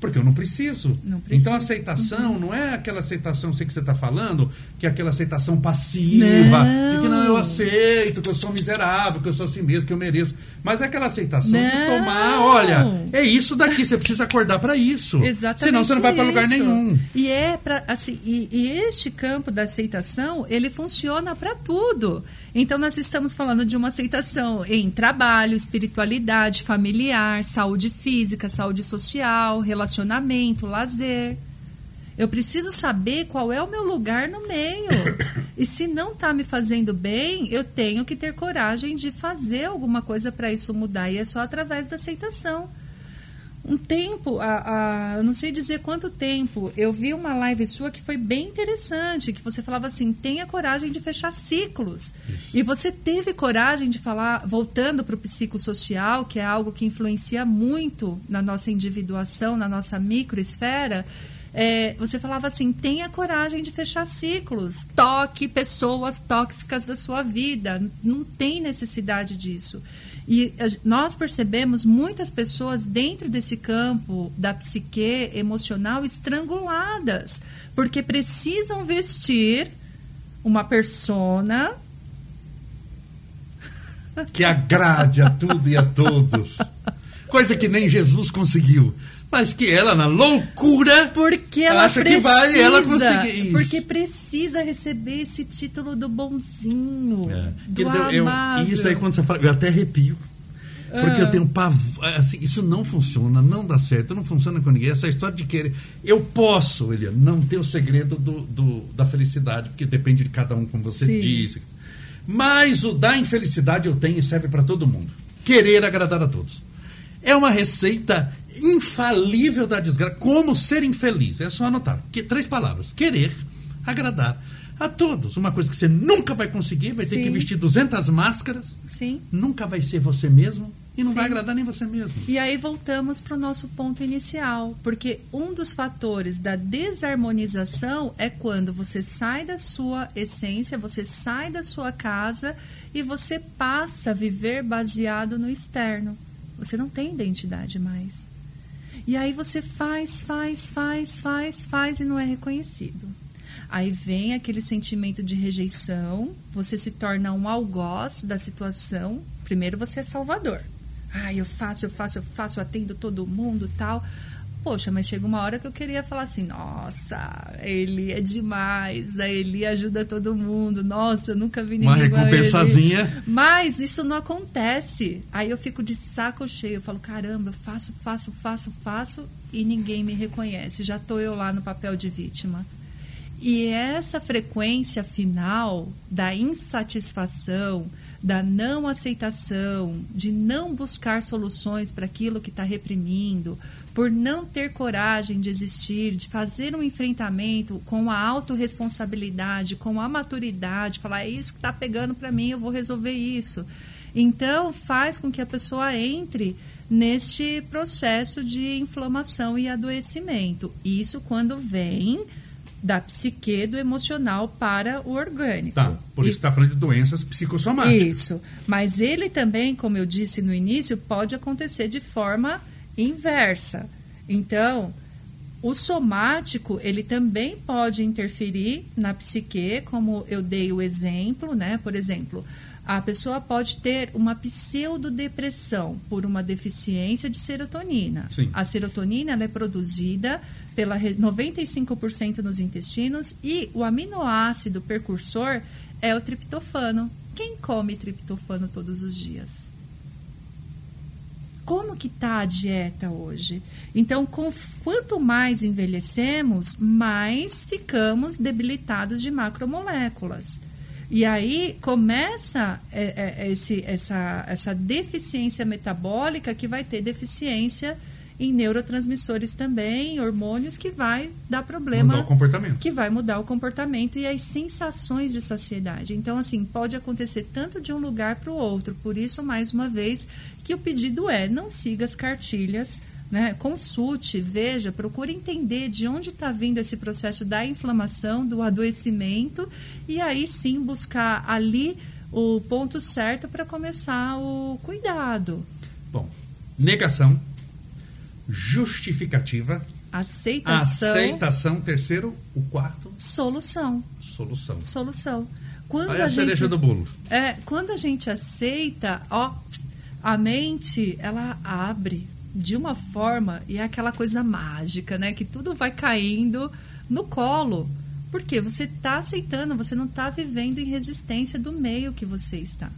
[SPEAKER 1] Porque eu não preciso.
[SPEAKER 2] Não preciso.
[SPEAKER 1] Então a aceitação uhum. não é aquela aceitação sei que você está falando, que é aquela aceitação passiva,
[SPEAKER 2] não.
[SPEAKER 1] de que não, eu aceito, que eu sou miserável, que eu sou assim mesmo, que eu mereço. Mas é aquela aceitação
[SPEAKER 2] não.
[SPEAKER 1] de tomar, olha, é isso daqui, você precisa acordar para isso.
[SPEAKER 2] Exatamente.
[SPEAKER 1] Senão você não vai para lugar nenhum.
[SPEAKER 2] E é para assim, e, e este campo da aceitação, ele funciona para tudo. Então, nós estamos falando de uma aceitação em trabalho, espiritualidade, familiar, saúde física, saúde social, relacionamento, lazer. Eu preciso saber qual é o meu lugar no meio. E se não está me fazendo bem, eu tenho que ter coragem de fazer alguma coisa para isso mudar. E é só através da aceitação um tempo, a, a, não sei dizer quanto tempo, eu vi uma live sua que foi bem interessante, que você falava assim, tenha coragem de fechar ciclos. Isso. E você teve coragem de falar, voltando para o psicossocial, que é algo que influencia muito na nossa individuação, na nossa microesfera, é, você falava assim: tenha coragem de fechar ciclos, toque pessoas tóxicas da sua vida, não tem necessidade disso. E nós percebemos muitas pessoas dentro desse campo da psique emocional estranguladas, porque precisam vestir uma persona
[SPEAKER 1] que agrade a tudo e a todos. Coisa que nem Jesus conseguiu. Mas que ela, na loucura,
[SPEAKER 2] porque ela
[SPEAKER 1] acha
[SPEAKER 2] precisa,
[SPEAKER 1] que vai ela conseguir isso.
[SPEAKER 2] Porque precisa receber esse título do bonzinho. É. Do
[SPEAKER 1] eu, isso aí quando você fala, eu até arrepio. Porque eu ah. tenho pavor. Assim, isso não funciona, não dá certo, não funciona com ninguém. Essa história de querer. Eu posso, Eliane, não ter o segredo do, do, da felicidade, porque depende de cada um, como você
[SPEAKER 2] Sim.
[SPEAKER 1] disse. Mas o da infelicidade eu tenho e serve para todo mundo. Querer agradar a todos. É uma receita infalível da desgraça. Como ser infeliz? É só anotar. Que, três palavras: querer, agradar a todos. Uma coisa que você nunca vai conseguir, vai Sim. ter que vestir 200 máscaras.
[SPEAKER 2] Sim.
[SPEAKER 1] Nunca vai ser você mesmo e não Sim. vai agradar nem você mesmo.
[SPEAKER 2] E aí voltamos para o nosso ponto inicial, porque um dos fatores da desarmonização é quando você sai da sua essência, você sai da sua casa e você passa a viver baseado no externo. Você não tem identidade mais. E aí você faz, faz, faz, faz, faz e não é reconhecido. Aí vem aquele sentimento de rejeição, você se torna um algoz da situação. Primeiro você é salvador. Ah, eu faço, eu faço, eu faço, eu atendo todo mundo tal. Poxa, mas chega uma hora que eu queria falar assim: nossa, ele é demais, a Eli ajuda todo mundo, nossa, eu nunca vi ninguém.
[SPEAKER 1] Uma recompensazinha.
[SPEAKER 2] Mas isso não acontece. Aí eu fico de saco cheio, eu falo: caramba, eu faço, faço, faço, faço e ninguém me reconhece. Já estou eu lá no papel de vítima. E essa frequência final da insatisfação, da não aceitação, de não buscar soluções para aquilo que está reprimindo, por não ter coragem de existir, de fazer um enfrentamento com a autorresponsabilidade, com a maturidade, falar é isso que está pegando para mim, eu vou resolver isso. Então, faz com que a pessoa entre neste processo de inflamação e adoecimento. Isso quando vem da psique, do emocional para o orgânico.
[SPEAKER 1] Tá, por isso está falando de doenças psicossomáticas.
[SPEAKER 2] Isso. Mas ele também, como eu disse no início, pode acontecer de forma inversa. Então, o somático, ele também pode interferir na psique, como eu dei o exemplo, né? Por exemplo, a pessoa pode ter uma pseudodepressão por uma deficiência de serotonina.
[SPEAKER 1] Sim.
[SPEAKER 2] A serotonina é produzida pela 95% nos intestinos e o aminoácido precursor é o triptofano. Quem come triptofano todos os dias? Como que está a dieta hoje? Então, com, quanto mais envelhecemos, mais ficamos debilitados de macromoléculas. E aí começa é, é, esse, essa, essa deficiência metabólica que vai ter deficiência em neurotransmissores também, hormônios que vai dar problema.
[SPEAKER 1] Mudar o comportamento.
[SPEAKER 2] Que vai mudar o comportamento e as sensações de saciedade. Então, assim, pode acontecer tanto de um lugar para o outro. Por isso, mais uma vez, que o pedido é não siga as cartilhas. Né? Consulte, veja, procure entender de onde está vindo esse processo da inflamação, do adoecimento, e aí sim buscar ali o ponto certo para começar o cuidado.
[SPEAKER 1] Bom, negação, justificativa,
[SPEAKER 2] aceitação,
[SPEAKER 1] aceitação, terceiro, o quarto,
[SPEAKER 2] solução.
[SPEAKER 1] Solução.
[SPEAKER 2] Solução. Quando
[SPEAKER 1] Aí
[SPEAKER 2] a,
[SPEAKER 1] a
[SPEAKER 2] gente,
[SPEAKER 1] do bolo.
[SPEAKER 2] É, quando a gente aceita, ó, a mente ela abre de uma forma e é aquela coisa mágica, né, que tudo vai caindo no colo. Porque você está aceitando, você não está vivendo em resistência do meio que você está.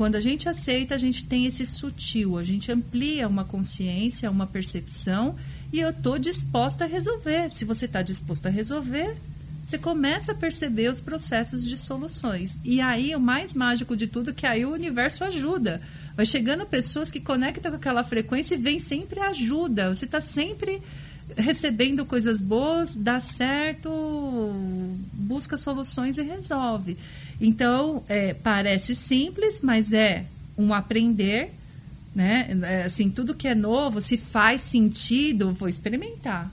[SPEAKER 2] Quando a gente aceita, a gente tem esse sutil, a gente amplia uma consciência, uma percepção e eu estou disposta a resolver. Se você está disposto a resolver, você começa a perceber os processos de soluções. E aí, o mais mágico de tudo, é que aí o universo ajuda. Vai chegando pessoas que conectam com aquela frequência e vem sempre ajuda. Você está sempre recebendo coisas boas, dá certo, busca soluções e resolve. Então, é, parece simples, mas é um aprender, né? É, assim, tudo que é novo, se faz sentido, vou experimentar.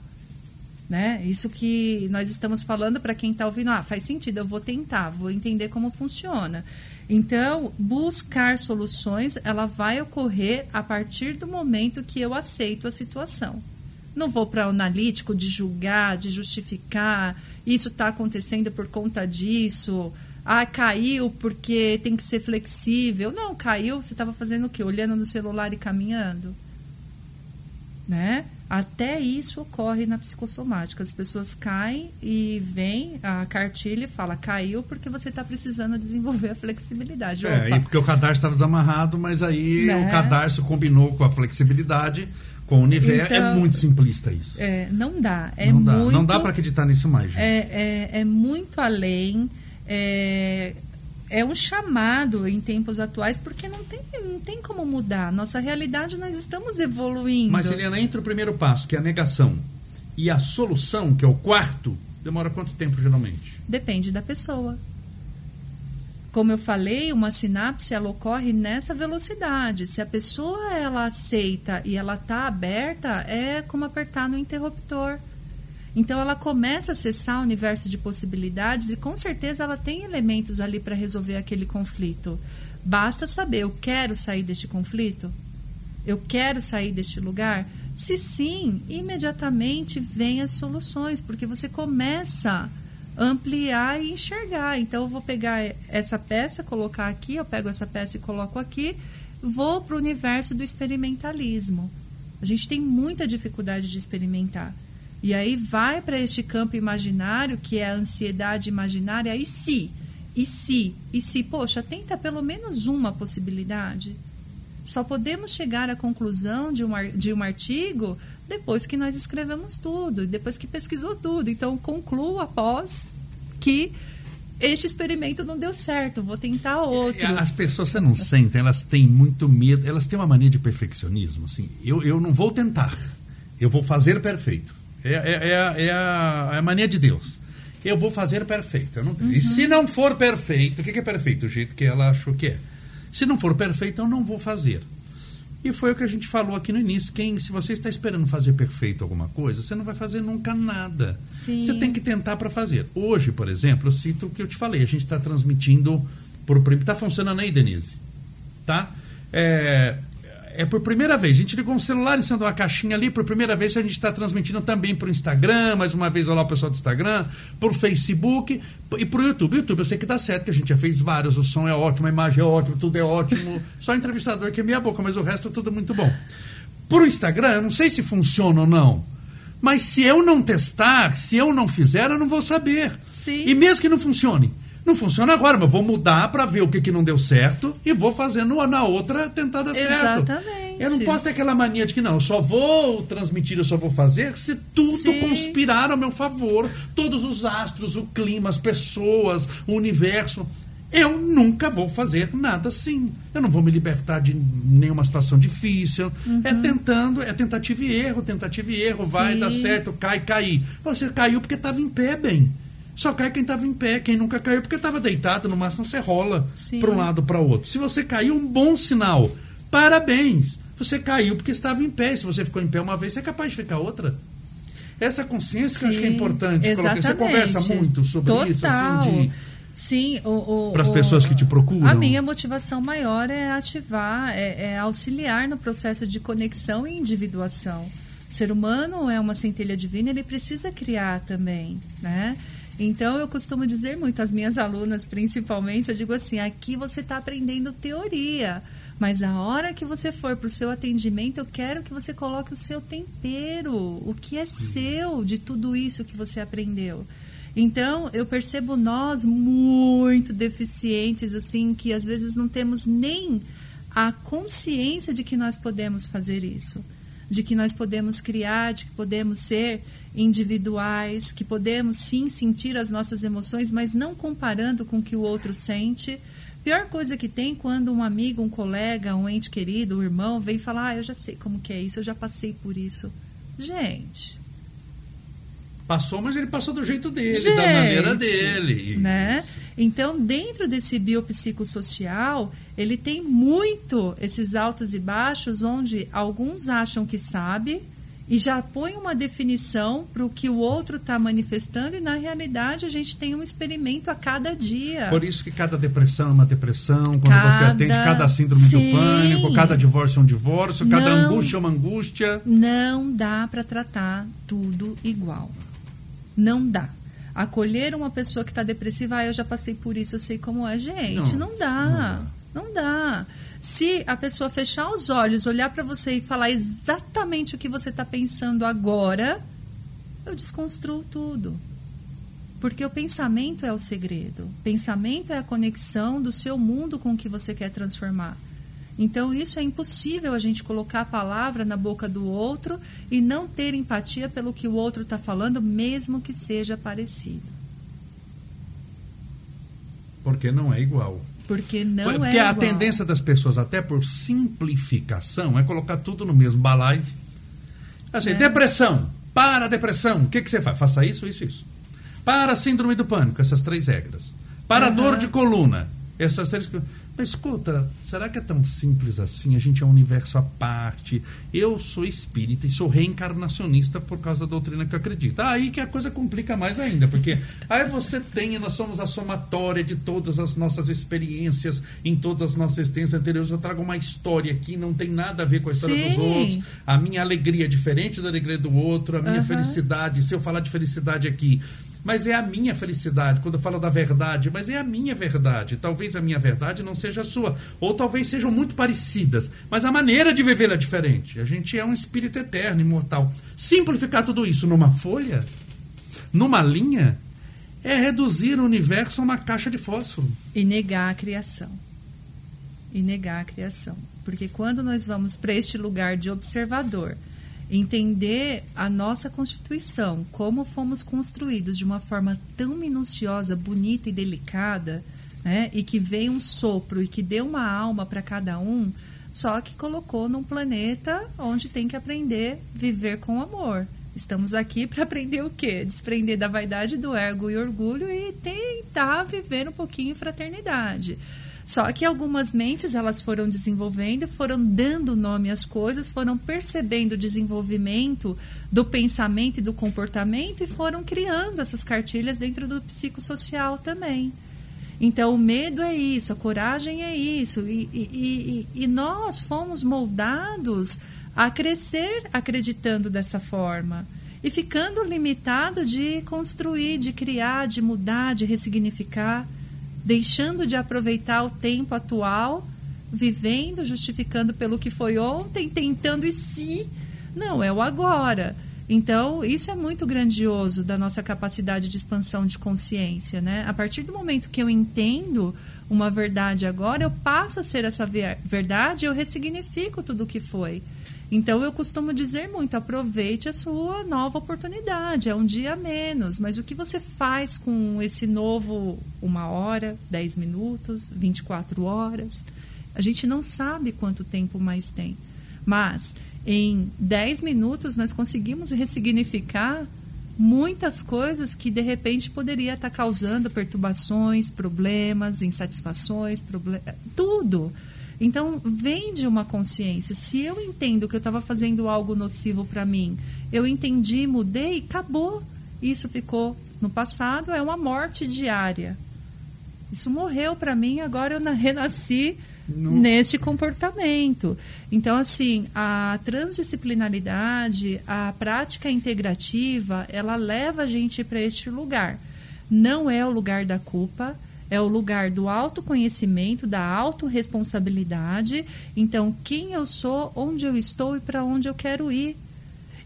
[SPEAKER 2] Né? Isso que nós estamos falando para quem está ouvindo, ah, faz sentido, eu vou tentar, vou entender como funciona. Então, buscar soluções, ela vai ocorrer a partir do momento que eu aceito a situação. Não vou para o analítico de julgar, de justificar, isso está acontecendo por conta disso, ah, caiu porque tem que ser flexível. Não, caiu, você estava fazendo o quê? Olhando no celular e caminhando. Né? Até isso ocorre na psicossomática. As pessoas caem e vem a cartilha e fala: caiu porque você está precisando desenvolver a flexibilidade.
[SPEAKER 1] É,
[SPEAKER 2] Opa.
[SPEAKER 1] e porque o cadarço estava desamarrado, mas aí né? o cadarço combinou com a flexibilidade, com o universo. É então, é muito simplista isso.
[SPEAKER 2] É, não dá. É
[SPEAKER 1] não dá,
[SPEAKER 2] muito,
[SPEAKER 1] não dá para acreditar nisso mais, gente.
[SPEAKER 2] É, é, é muito além. É, é um chamado em tempos atuais porque não tem, não tem como mudar. Nossa realidade, nós estamos evoluindo.
[SPEAKER 1] Mas, Helena, entre o primeiro passo, que é a negação, e a solução, que é o quarto, demora quanto tempo geralmente?
[SPEAKER 2] Depende da pessoa. Como eu falei, uma sinapse ela ocorre nessa velocidade. Se a pessoa ela aceita e ela está aberta, é como apertar no interruptor. Então ela começa a acessar o universo de possibilidades e com certeza ela tem elementos ali para resolver aquele conflito. Basta saber, eu quero sair deste conflito? Eu quero sair deste lugar? Se sim, imediatamente vem as soluções, porque você começa a ampliar e enxergar. Então eu vou pegar essa peça, colocar aqui, eu pego essa peça e coloco aqui, vou para o universo do experimentalismo. A gente tem muita dificuldade de experimentar. E aí vai para este campo imaginário, que é a ansiedade imaginária, e se? E se? E se? Poxa, tenta pelo menos uma possibilidade. Só podemos chegar à conclusão de um, de um artigo depois que nós escrevemos tudo, depois que pesquisou tudo. Então, concluo após que este experimento não deu certo, vou tentar outro.
[SPEAKER 1] As pessoas, você não sentem, elas têm muito medo, elas têm uma mania de perfeccionismo. Assim, eu, eu não vou tentar, eu vou fazer perfeito. É, é, é, a, é, a, é a mania de Deus. Eu vou fazer perfeito. Não, uhum. E se não for perfeito, o que é perfeito? O jeito que ela achou que é. Se não for perfeito, eu não vou fazer. E foi o que a gente falou aqui no início. Quem, se você está esperando fazer perfeito alguma coisa, você não vai fazer nunca nada.
[SPEAKER 2] Sim.
[SPEAKER 1] Você tem que tentar para fazer. Hoje, por exemplo, eu cito o que eu te falei. A gente está transmitindo por Está funcionando aí, Denise? Tá? É, é por primeira vez. A gente ligou um celular de uma caixinha ali, por primeira vez a gente está transmitindo também para o Instagram, mais uma vez olá o pessoal do Instagram, para o Facebook e para o YouTube. YouTube eu sei que dá certo, que a gente já fez vários, o som é ótimo, a imagem é ótima, tudo é ótimo. Só o entrevistador que é minha boca, mas o resto é tudo muito bom. Para o Instagram, eu não sei se funciona ou não. Mas se eu não testar, se eu não fizer, eu não vou saber.
[SPEAKER 2] Sim.
[SPEAKER 1] E mesmo que não funcione, não funciona agora, mas vou mudar para ver o que, que não deu certo e vou fazendo na outra tentar dar
[SPEAKER 2] certo. Exatamente.
[SPEAKER 1] Eu não posso ter aquela mania de que não, eu só vou transmitir, eu só vou fazer se tudo Sim. conspirar ao meu favor. Todos os astros, o clima, as pessoas, o universo. eu nunca vou fazer nada assim. Eu não vou me libertar de nenhuma situação difícil. Uhum. É tentando, é tentativa e erro, tentativa e erro. Sim. Vai, dá certo, cai, cair. Você caiu porque estava em pé, bem. Só cai quem estava em pé. Quem nunca caiu porque estava deitado, no máximo você rola para um lado para o outro. Se você caiu, um bom sinal. Parabéns. Você caiu porque estava em pé. Se você ficou em pé uma vez, você é capaz de ficar outra. Essa consciência Sim, que eu acho que é importante. Exatamente. Você conversa muito sobre
[SPEAKER 2] Total.
[SPEAKER 1] isso, assim, de
[SPEAKER 2] Sim,
[SPEAKER 1] para as pessoas que te procuram.
[SPEAKER 2] A minha motivação maior é ativar, é, é, auxiliar no processo de conexão e individuação. O ser humano é uma centelha divina, ele precisa criar também, né? Então eu costumo dizer muito às minhas alunas, principalmente, eu digo assim: aqui você está aprendendo teoria. Mas a hora que você for para o seu atendimento, eu quero que você coloque o seu tempero, o que é seu de tudo isso que você aprendeu. Então, eu percebo nós muito deficientes, assim, que às vezes não temos nem a consciência de que nós podemos fazer isso, de que nós podemos criar, de que podemos ser individuais, que podemos sim sentir as nossas emoções, mas não comparando com o que o outro sente. Pior coisa que tem quando um amigo, um colega, um ente querido, um irmão vem falar: ah, eu já sei como que é isso, eu já passei por isso. Gente,
[SPEAKER 1] Passou, mas ele passou do jeito dele, Gente, da maneira dele.
[SPEAKER 2] Né? Então, dentro desse biopsicossocial, ele tem muito esses altos e baixos, onde alguns acham que sabe e já põe uma definição para o que o outro está manifestando, e na realidade a gente tem um experimento a cada dia.
[SPEAKER 1] Por isso que cada depressão é uma depressão, quando cada, você atende cada síndrome sim, do pânico, cada divórcio é um divórcio, cada não, angústia é uma angústia.
[SPEAKER 2] Não dá para tratar tudo igual. Não dá. Acolher uma pessoa que está depressiva, ah, eu já passei por isso, eu sei como é. Gente, não, não, dá, não dá. Não dá. Se a pessoa fechar os olhos, olhar para você e falar exatamente o que você está pensando agora, eu desconstruo tudo. Porque o pensamento é o segredo. Pensamento é a conexão do seu mundo com o que você quer transformar. Então, isso é impossível a gente colocar a palavra na boca do outro e não ter empatia pelo que o outro está falando, mesmo que seja parecido.
[SPEAKER 1] Porque não é igual.
[SPEAKER 2] Porque não
[SPEAKER 1] Porque
[SPEAKER 2] é igual.
[SPEAKER 1] Porque a tendência das pessoas, até por simplificação, é colocar tudo no mesmo balaio. Assim, é. depressão. Para a depressão. O que, que você faz? Faça isso, isso, isso. Para a síndrome do pânico, essas três regras. Para uhum. dor de coluna, essas três. Mas escuta, será que é tão simples assim? A gente é um universo à parte. Eu sou espírita e sou reencarnacionista por causa da doutrina que acredita. Aí que a coisa complica mais ainda, porque aí você tem, nós somos a somatória de todas as nossas experiências em todas as nossas existências anteriores. Eu trago uma história aqui, não tem nada a ver com a história Sim. dos outros. A minha alegria é diferente da alegria do outro, a minha uhum. felicidade. Se eu falar de felicidade aqui, mas é a minha felicidade. Quando eu falo da verdade, mas é a minha verdade. Talvez a minha verdade não seja a sua, ou talvez sejam muito parecidas, mas a maneira de viver é diferente. A gente é um espírito eterno, imortal. Simplificar tudo isso numa folha, numa linha, é reduzir o universo a uma caixa de fósforo.
[SPEAKER 2] E negar a criação. E negar a criação. Porque quando nós vamos para este lugar de observador, entender a nossa constituição, como fomos construídos de uma forma tão minuciosa, bonita e delicada, né? E que veio um sopro e que deu uma alma para cada um, só que colocou num planeta onde tem que aprender a viver com amor. Estamos aqui para aprender o quê? Desprender da vaidade, do ego e orgulho e tentar viver um pouquinho em fraternidade. Só que algumas mentes elas foram desenvolvendo, foram dando nome às coisas, foram percebendo o desenvolvimento do pensamento e do comportamento e foram criando essas cartilhas dentro do psicossocial também. Então, o medo é isso, a coragem é isso. E, e, e, e nós fomos moldados a crescer acreditando dessa forma e ficando limitado de construir, de criar, de mudar, de ressignificar deixando de aproveitar o tempo atual, vivendo, justificando pelo que foi ontem, tentando e se. Não, é o agora. Então, isso é muito grandioso da nossa capacidade de expansão de consciência, né? A partir do momento que eu entendo uma verdade agora, eu passo a ser essa verdade, eu ressignifico tudo o que foi. Então eu costumo dizer muito: aproveite a sua nova oportunidade, é um dia a menos, mas o que você faz com esse novo uma hora, dez minutos, 24 horas? A gente não sabe quanto tempo mais tem. Mas em 10 minutos nós conseguimos ressignificar muitas coisas que de repente poderia estar causando perturbações, problemas, insatisfações, problem... tudo. Então, vem de uma consciência. Se eu entendo que eu estava fazendo algo nocivo para mim, eu entendi, mudei, acabou. Isso ficou no passado, é uma morte diária. Isso morreu para mim, agora eu renasci no... neste comportamento. Então, assim, a transdisciplinaridade, a prática integrativa, ela leva a gente para este lugar. Não é o lugar da culpa, é o lugar do autoconhecimento, da autorresponsabilidade. Então, quem eu sou, onde eu estou e para onde eu quero ir.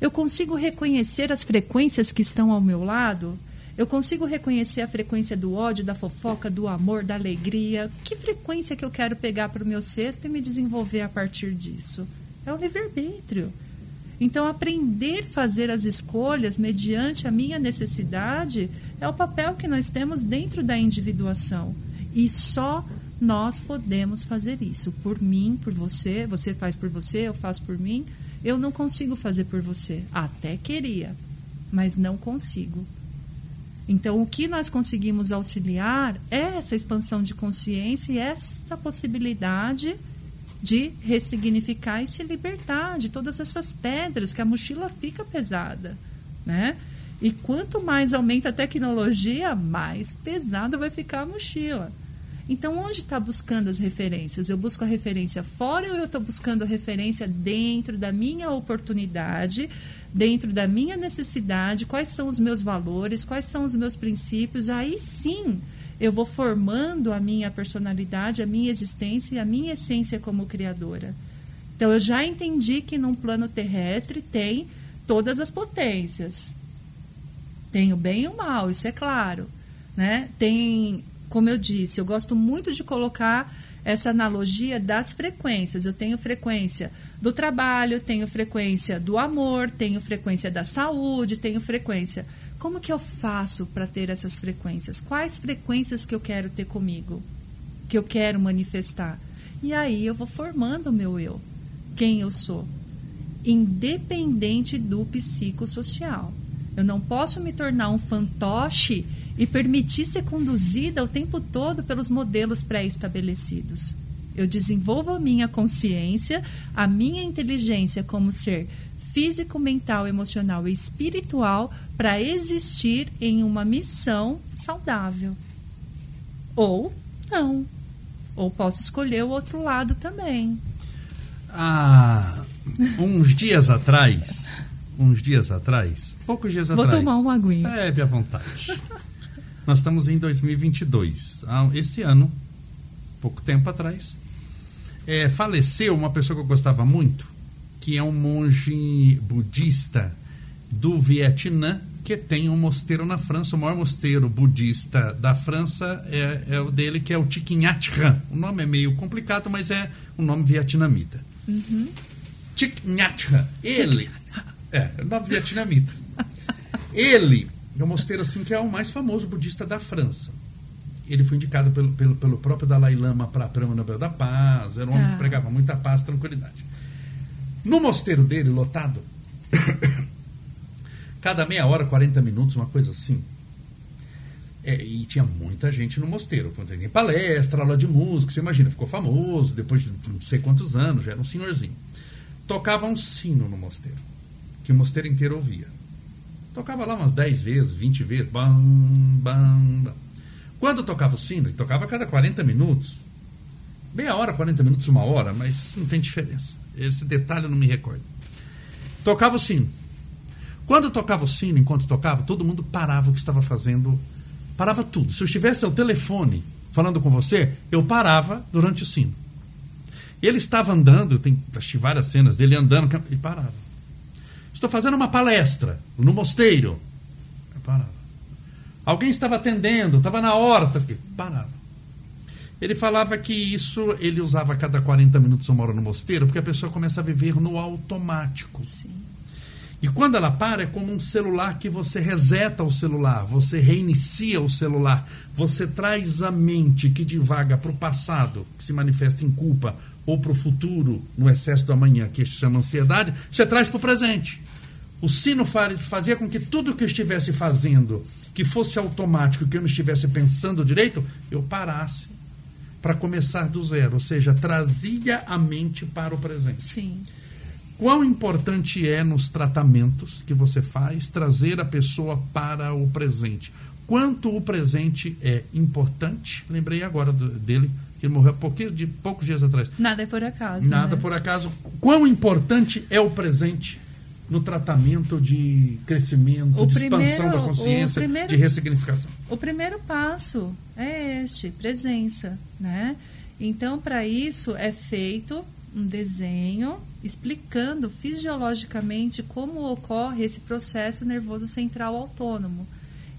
[SPEAKER 2] Eu consigo reconhecer as frequências que estão ao meu lado? Eu consigo reconhecer a frequência do ódio, da fofoca, do amor, da alegria? Que frequência que eu quero pegar para o meu cesto e me desenvolver a partir disso? É o livre-arbítrio. Então, aprender a fazer as escolhas mediante a minha necessidade é o papel que nós temos dentro da individuação. E só nós podemos fazer isso. Por mim, por você, você faz por você, eu faço por mim. Eu não consigo fazer por você. Até queria, mas não consigo. Então, o que nós conseguimos auxiliar é essa expansão de consciência e essa possibilidade de ressignificar e se libertar de todas essas pedras que a mochila fica pesada, né? E quanto mais aumenta a tecnologia, mais pesada vai ficar a mochila. Então, onde está buscando as referências? Eu busco a referência fora ou eu estou buscando a referência dentro da minha oportunidade, dentro da minha necessidade? Quais são os meus valores? Quais são os meus princípios? Aí sim eu vou formando a minha personalidade, a minha existência e a minha essência como criadora. Então eu já entendi que num plano terrestre tem todas as potências. Tem o bem e o mal, isso é claro, né? Tem, como eu disse, eu gosto muito de colocar essa analogia das frequências. Eu tenho frequência do trabalho, tenho frequência do amor, tenho frequência da saúde, tenho frequência como que eu faço para ter essas frequências? Quais frequências que eu quero ter comigo? Que eu quero manifestar? E aí eu vou formando o meu eu. Quem eu sou? Independente do psicossocial. Eu não posso me tornar um fantoche e permitir ser conduzida o tempo todo pelos modelos pré-estabelecidos. Eu desenvolvo a minha consciência, a minha inteligência como ser físico, mental, emocional e espiritual para existir em uma missão saudável. Ou não. Ou posso escolher o outro lado também.
[SPEAKER 1] Ah, uns dias atrás, uns dias atrás, poucos dias
[SPEAKER 2] Vou
[SPEAKER 1] atrás.
[SPEAKER 2] Vou tomar uma aguinha.
[SPEAKER 1] Bebe à vontade. Nós estamos em 2022. Ah, esse ano, pouco tempo atrás, é, faleceu uma pessoa que eu gostava muito, que é um monge budista do Vietnã, que tem um mosteiro na França. O maior mosteiro budista da França é, é o dele, que é o Thich Nhat Hanh. O nome é meio complicado, mas é um nome vietnamita. Uhum. Thich Nhat Hanh. Ele. É, é o nome vietnamita. Ele é um mosteiro assim que é o mais famoso budista da França. Ele foi indicado pelo, pelo, pelo próprio Dalai Lama para a Prêmio Nobel da Paz. Era um homem que ah. pregava muita paz, tranquilidade. No mosteiro dele, lotado, cada meia hora, 40 minutos, uma coisa assim. É, e tinha muita gente no mosteiro. Tem palestra, aula de música, você imagina, ficou famoso depois de não sei quantos anos, já era um senhorzinho. Tocava um sino no mosteiro, que o mosteiro inteiro ouvia. Tocava lá umas 10 vezes, 20 vezes. Bam, bam, bam. Quando tocava o sino, e tocava a cada 40 minutos, meia hora, 40 minutos, uma hora, mas não tem diferença. Esse detalhe eu não me recordo. Tocava o sino. Quando tocava o sino, enquanto tocava, todo mundo parava o que estava fazendo. Parava tudo. Se eu estivesse ao telefone falando com você, eu parava durante o sino. Ele estava andando, tem várias cenas dele andando e parava. Estou fazendo uma palestra no mosteiro. Eu parava. Alguém estava atendendo, estava na hora, parava. Ele falava que isso ele usava a cada 40 minutos uma hora no mosteiro, porque a pessoa começa a viver no automático.
[SPEAKER 2] Sim.
[SPEAKER 1] E quando ela para, é como um celular que você reseta o celular, você reinicia o celular, você traz a mente que divaga para o passado, que se manifesta em culpa, ou para o futuro, no excesso do amanhã, que se chama ansiedade, você traz para o presente. O sino fazia com que tudo que eu estivesse fazendo, que fosse automático, que eu não estivesse pensando direito, eu parasse para começar do zero, ou seja, trazia a mente para o presente.
[SPEAKER 2] Sim.
[SPEAKER 1] Quão importante é nos tratamentos que você faz trazer a pessoa para o presente? Quanto o presente é importante? Lembrei agora do, dele, que ele morreu pouquinho, de poucos dias atrás.
[SPEAKER 2] Nada é por acaso.
[SPEAKER 1] Nada
[SPEAKER 2] né?
[SPEAKER 1] por acaso. Quão importante é o presente no tratamento de crescimento,
[SPEAKER 2] O
[SPEAKER 1] de
[SPEAKER 2] primeiro-
[SPEAKER 1] expansão da consciência,
[SPEAKER 2] primeiro-
[SPEAKER 1] de ressignificação?
[SPEAKER 2] O primeiro passo é este, presença, né? Então, para isso é feito um desenho explicando fisiologicamente como ocorre esse processo nervoso central autônomo.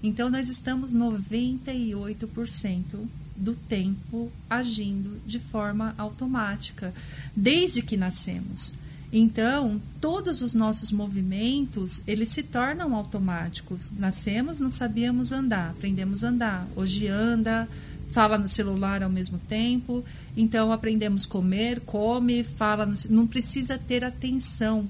[SPEAKER 2] Então, nós estamos 98% do tempo agindo de forma automática, desde que nascemos. Então, todos os nossos movimentos, eles se tornam automáticos. Nascemos, não sabíamos andar, aprendemos a andar. Hoje anda, fala no celular ao mesmo tempo. Então, aprendemos a comer, come, fala, no, não precisa ter atenção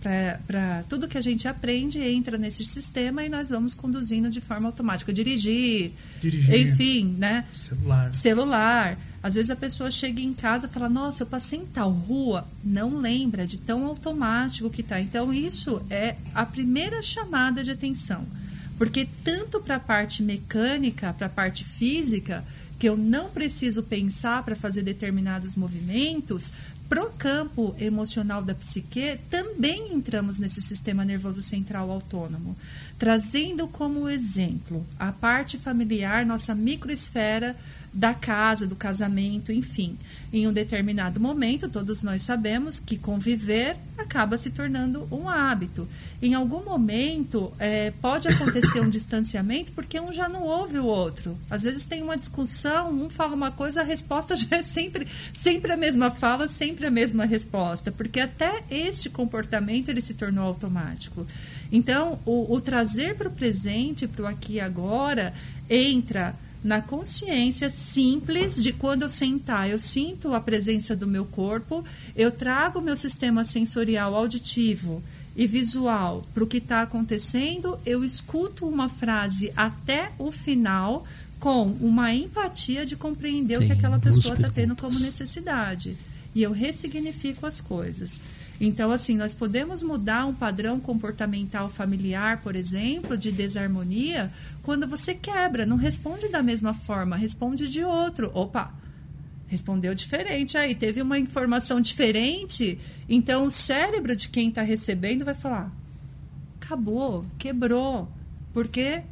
[SPEAKER 2] para tudo que a gente aprende entra nesse sistema e nós vamos conduzindo de forma automática dirigir,
[SPEAKER 1] Dirigir.
[SPEAKER 2] enfim né
[SPEAKER 1] Celular.
[SPEAKER 2] celular. Às vezes a pessoa chega em casa e fala: Nossa, eu passei em tal rua. Não lembra de tão automático que está. Então, isso é a primeira chamada de atenção. Porque, tanto para a parte mecânica, para a parte física, que eu não preciso pensar para fazer determinados movimentos, para o campo emocional da psique, também entramos nesse sistema nervoso central autônomo, trazendo como exemplo a parte familiar, nossa microesfera da casa, do casamento, enfim. Em um determinado momento, todos nós sabemos que conviver acaba se tornando um hábito. Em algum momento, é, pode acontecer um distanciamento porque um já não ouve o outro. Às vezes tem uma discussão, um fala uma coisa, a resposta já é sempre, sempre a mesma fala, sempre a mesma resposta, porque até este comportamento ele se tornou automático. Então, o, o trazer para o presente, para o aqui e agora, entra na consciência simples de quando eu sentar, eu sinto a presença do meu corpo, eu trago o meu sistema sensorial auditivo e visual para o que está acontecendo, eu escuto uma frase até o final com uma empatia de compreender o
[SPEAKER 3] Sim,
[SPEAKER 2] que aquela pessoa está tendo como necessidade. E eu ressignifico as coisas. Então, assim, nós podemos mudar um padrão comportamental familiar, por exemplo, de desarmonia, quando você quebra, não responde da mesma forma, responde de outro. Opa, respondeu diferente aí, teve uma informação diferente, então o cérebro de quem está recebendo vai falar: acabou, quebrou, porque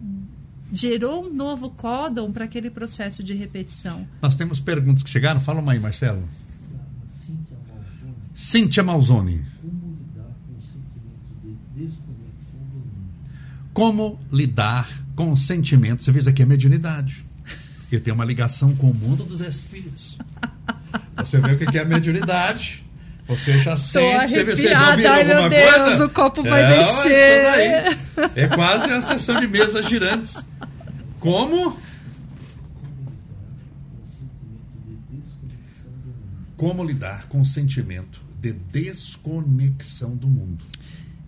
[SPEAKER 2] gerou um novo códon para aquele processo de repetição.
[SPEAKER 1] Nós temos perguntas que chegaram. Fala uma aí, Marcelo.
[SPEAKER 4] Cíntia Malzone. como lidar com o sentimento de desconexão do mundo?
[SPEAKER 1] Como lidar com o sentimento? Você fez aqui a mediunidade. Eu tenho uma ligação com o mundo dos espíritos. Você vê o que é a mediunidade. Você já sente, você, vocês já viram
[SPEAKER 2] ai, meu
[SPEAKER 1] alguma
[SPEAKER 2] Deus,
[SPEAKER 1] coisa?
[SPEAKER 2] o copo vai
[SPEAKER 1] é
[SPEAKER 2] mexer.
[SPEAKER 1] isso daí. É quase a sessão de mesas girantes. Como?
[SPEAKER 4] Como lidar com o sentimento de desconexão do mundo?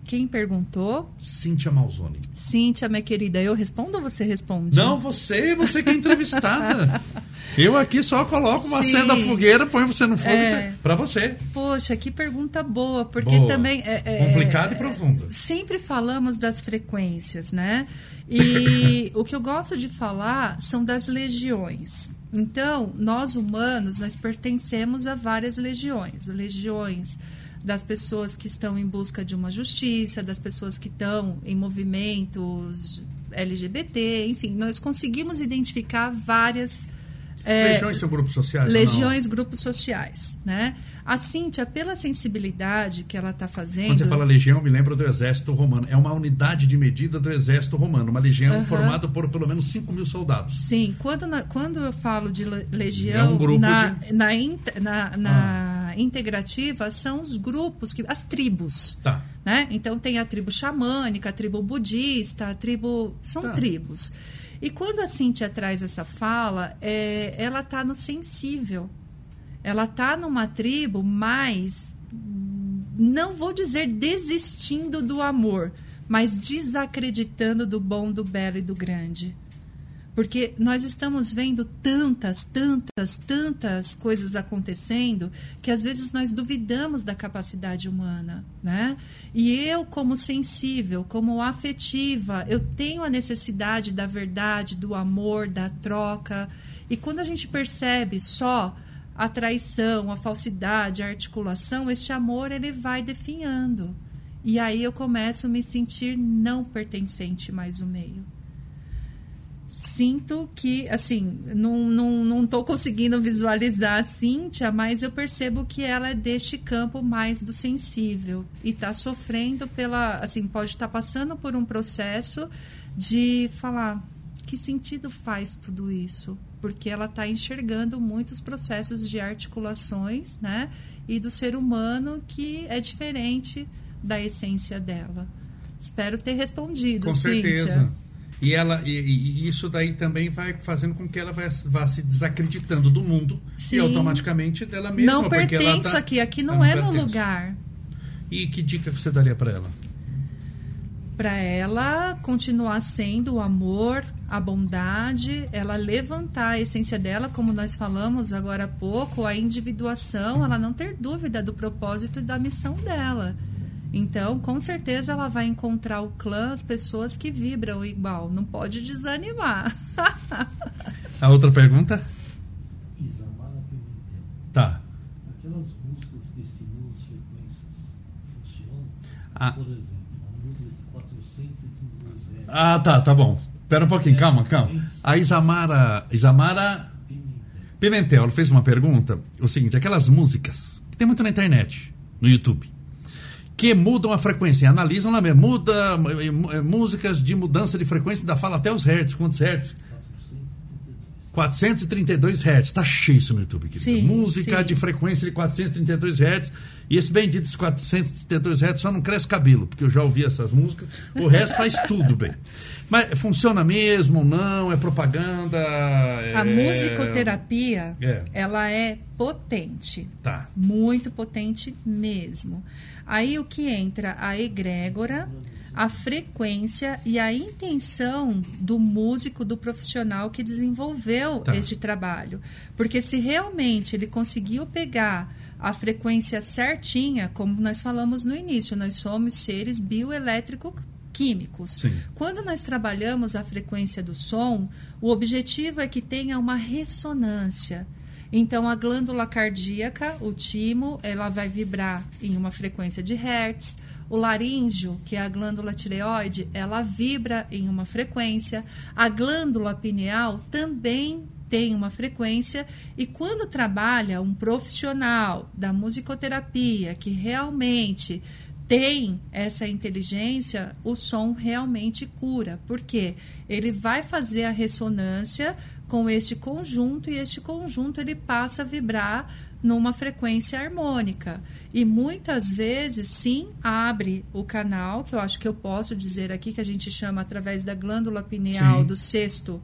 [SPEAKER 2] Quem perguntou?
[SPEAKER 1] Cíntia Malzone.
[SPEAKER 2] Cíntia, minha querida, eu respondo ou você responde?
[SPEAKER 1] Não, você, você que é entrevistada. Eu aqui só coloco uma
[SPEAKER 2] Sim.
[SPEAKER 1] cena da fogueira, põe você no fogo
[SPEAKER 2] É.
[SPEAKER 1] para você.
[SPEAKER 2] Poxa, que pergunta boa, porque
[SPEAKER 1] Boa.
[SPEAKER 2] também é, é-
[SPEAKER 1] Complicada e profunda.
[SPEAKER 2] Sempre falamos das frequências, né? E o que eu gosto de falar são das legiões. Então, nós humanos, nós pertencemos a várias legiões. Legiões das pessoas que estão em busca de uma justiça, das pessoas que estão em movimentos LGBT, enfim, nós conseguimos identificar várias
[SPEAKER 1] É, legiões são grupos sociais?
[SPEAKER 2] Legiões, grupos sociais, né? A Cíntia, pela sensibilidade que ela está fazendo...
[SPEAKER 1] Quando você fala legião, me lembra do exército romano. É uma unidade de medida do exército romano. Uma legião uhum. formada por pelo menos 5 mil soldados.
[SPEAKER 2] Sim. Quando, na, quando eu falo de legião... É um grupo na, de... Na, na, na ah. integrativa, são os grupos, que as tribos.
[SPEAKER 1] Tá.
[SPEAKER 2] Né? Então, tem a tribo xamânica, a tribo budista, a tribo... São tá. tribos. E quando a Cíntia traz essa fala, é, ela está no sensível. Ela está numa tribo mais, não vou dizer desistindo do amor, mas desacreditando do bom, do belo e do grande. Porque nós estamos vendo tantas, tantas, tantas coisas acontecendo que às vezes nós duvidamos da capacidade humana, né? E eu, como sensível, como afetiva, eu tenho a necessidade da verdade, do amor, da troca. E quando a gente percebe só a traição, a falsidade, a articulação, este amor ele vai definhando. E aí eu começo a me sentir não pertencente mais ao meio sinto que, assim, não, não, não tô conseguindo visualizar a Cíntia, mas eu percebo que ela é deste campo mais do sensível e está sofrendo pela, assim, pode estar tá passando por um processo de falar que sentido faz tudo isso, porque ela está enxergando muitos processos de articulações, né, e do ser humano que é diferente da essência dela. Espero ter respondido,
[SPEAKER 1] Com
[SPEAKER 2] Cíntia.
[SPEAKER 1] certeza. E, ela, e, e, isso daí também vai fazendo com que ela vá, vá se desacreditando do mundo Sim. e automaticamente dela mesma.
[SPEAKER 2] Não pertenço tá, aqui, aqui não, não é meu lugar.
[SPEAKER 1] E que dica você daria para ela?
[SPEAKER 2] Para ela continuar sendo o amor, a bondade, ela levantar a essência dela, como nós falamos agora há pouco, a individuação, ela não ter dúvida do propósito e da missão dela. Então, com certeza ela vai encontrar o clã, as pessoas que vibram igual. Não pode desanimar.
[SPEAKER 1] A outra pergunta?
[SPEAKER 3] Isamara Pimentel.
[SPEAKER 1] Tá.
[SPEAKER 3] Aquelas músicas que estimulam as frequências funcionam? Ah. Por exemplo, uma música de 432 Hz.
[SPEAKER 1] Ah, tá, tá bom. Espera um pouquinho, calma, calma. A Isamara, Isamara Pimentel. Pimentel, ela fez uma pergunta. O seguinte, aquelas músicas que tem muito na internet, no YouTube que mudam a frequência. Analisam lá mesmo. Muda eh, eh, músicas de mudança de frequência, ainda fala até os hertz. Quantos hertz? 432 Hz. Está cheio isso no YouTube, querido. Sim, Música sim. de frequência de 432 Hz. E esse bendito de 432 Hz só não cresce cabelo, porque eu já ouvi essas músicas. O resto faz tudo bem. Mas funciona mesmo, não? É propaganda?
[SPEAKER 2] A é... musicoterapia, é. ela é potente.
[SPEAKER 1] Tá.
[SPEAKER 2] Muito potente mesmo. Aí o que entra? A egrégora, a frequência e a intenção do músico, do profissional que desenvolveu tá. este trabalho. Porque se realmente ele conseguiu pegar a frequência certinha, como nós falamos no início, nós somos seres bioelétricos químicos.
[SPEAKER 1] Sim.
[SPEAKER 2] Quando nós trabalhamos a frequência do som, o objetivo é que tenha uma ressonância. Então, a glândula cardíaca, o timo, ela vai vibrar em uma frequência de hertz. O laríngeo, que é a glândula tireoide, ela vibra em uma frequência. A glândula pineal também tem uma frequência e quando trabalha um profissional da musicoterapia que realmente tem essa inteligência, o som realmente cura, porque ele vai fazer a ressonância com este conjunto e este conjunto ele passa a vibrar numa frequência harmônica. E muitas vezes, sim, abre o canal, que eu acho que eu posso dizer aqui, que a gente chama através da glândula pineal sim. do sexto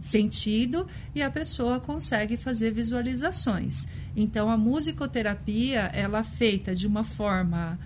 [SPEAKER 2] sentido, e a pessoa consegue fazer visualizações. Então, a musicoterapia, ela é feita de uma forma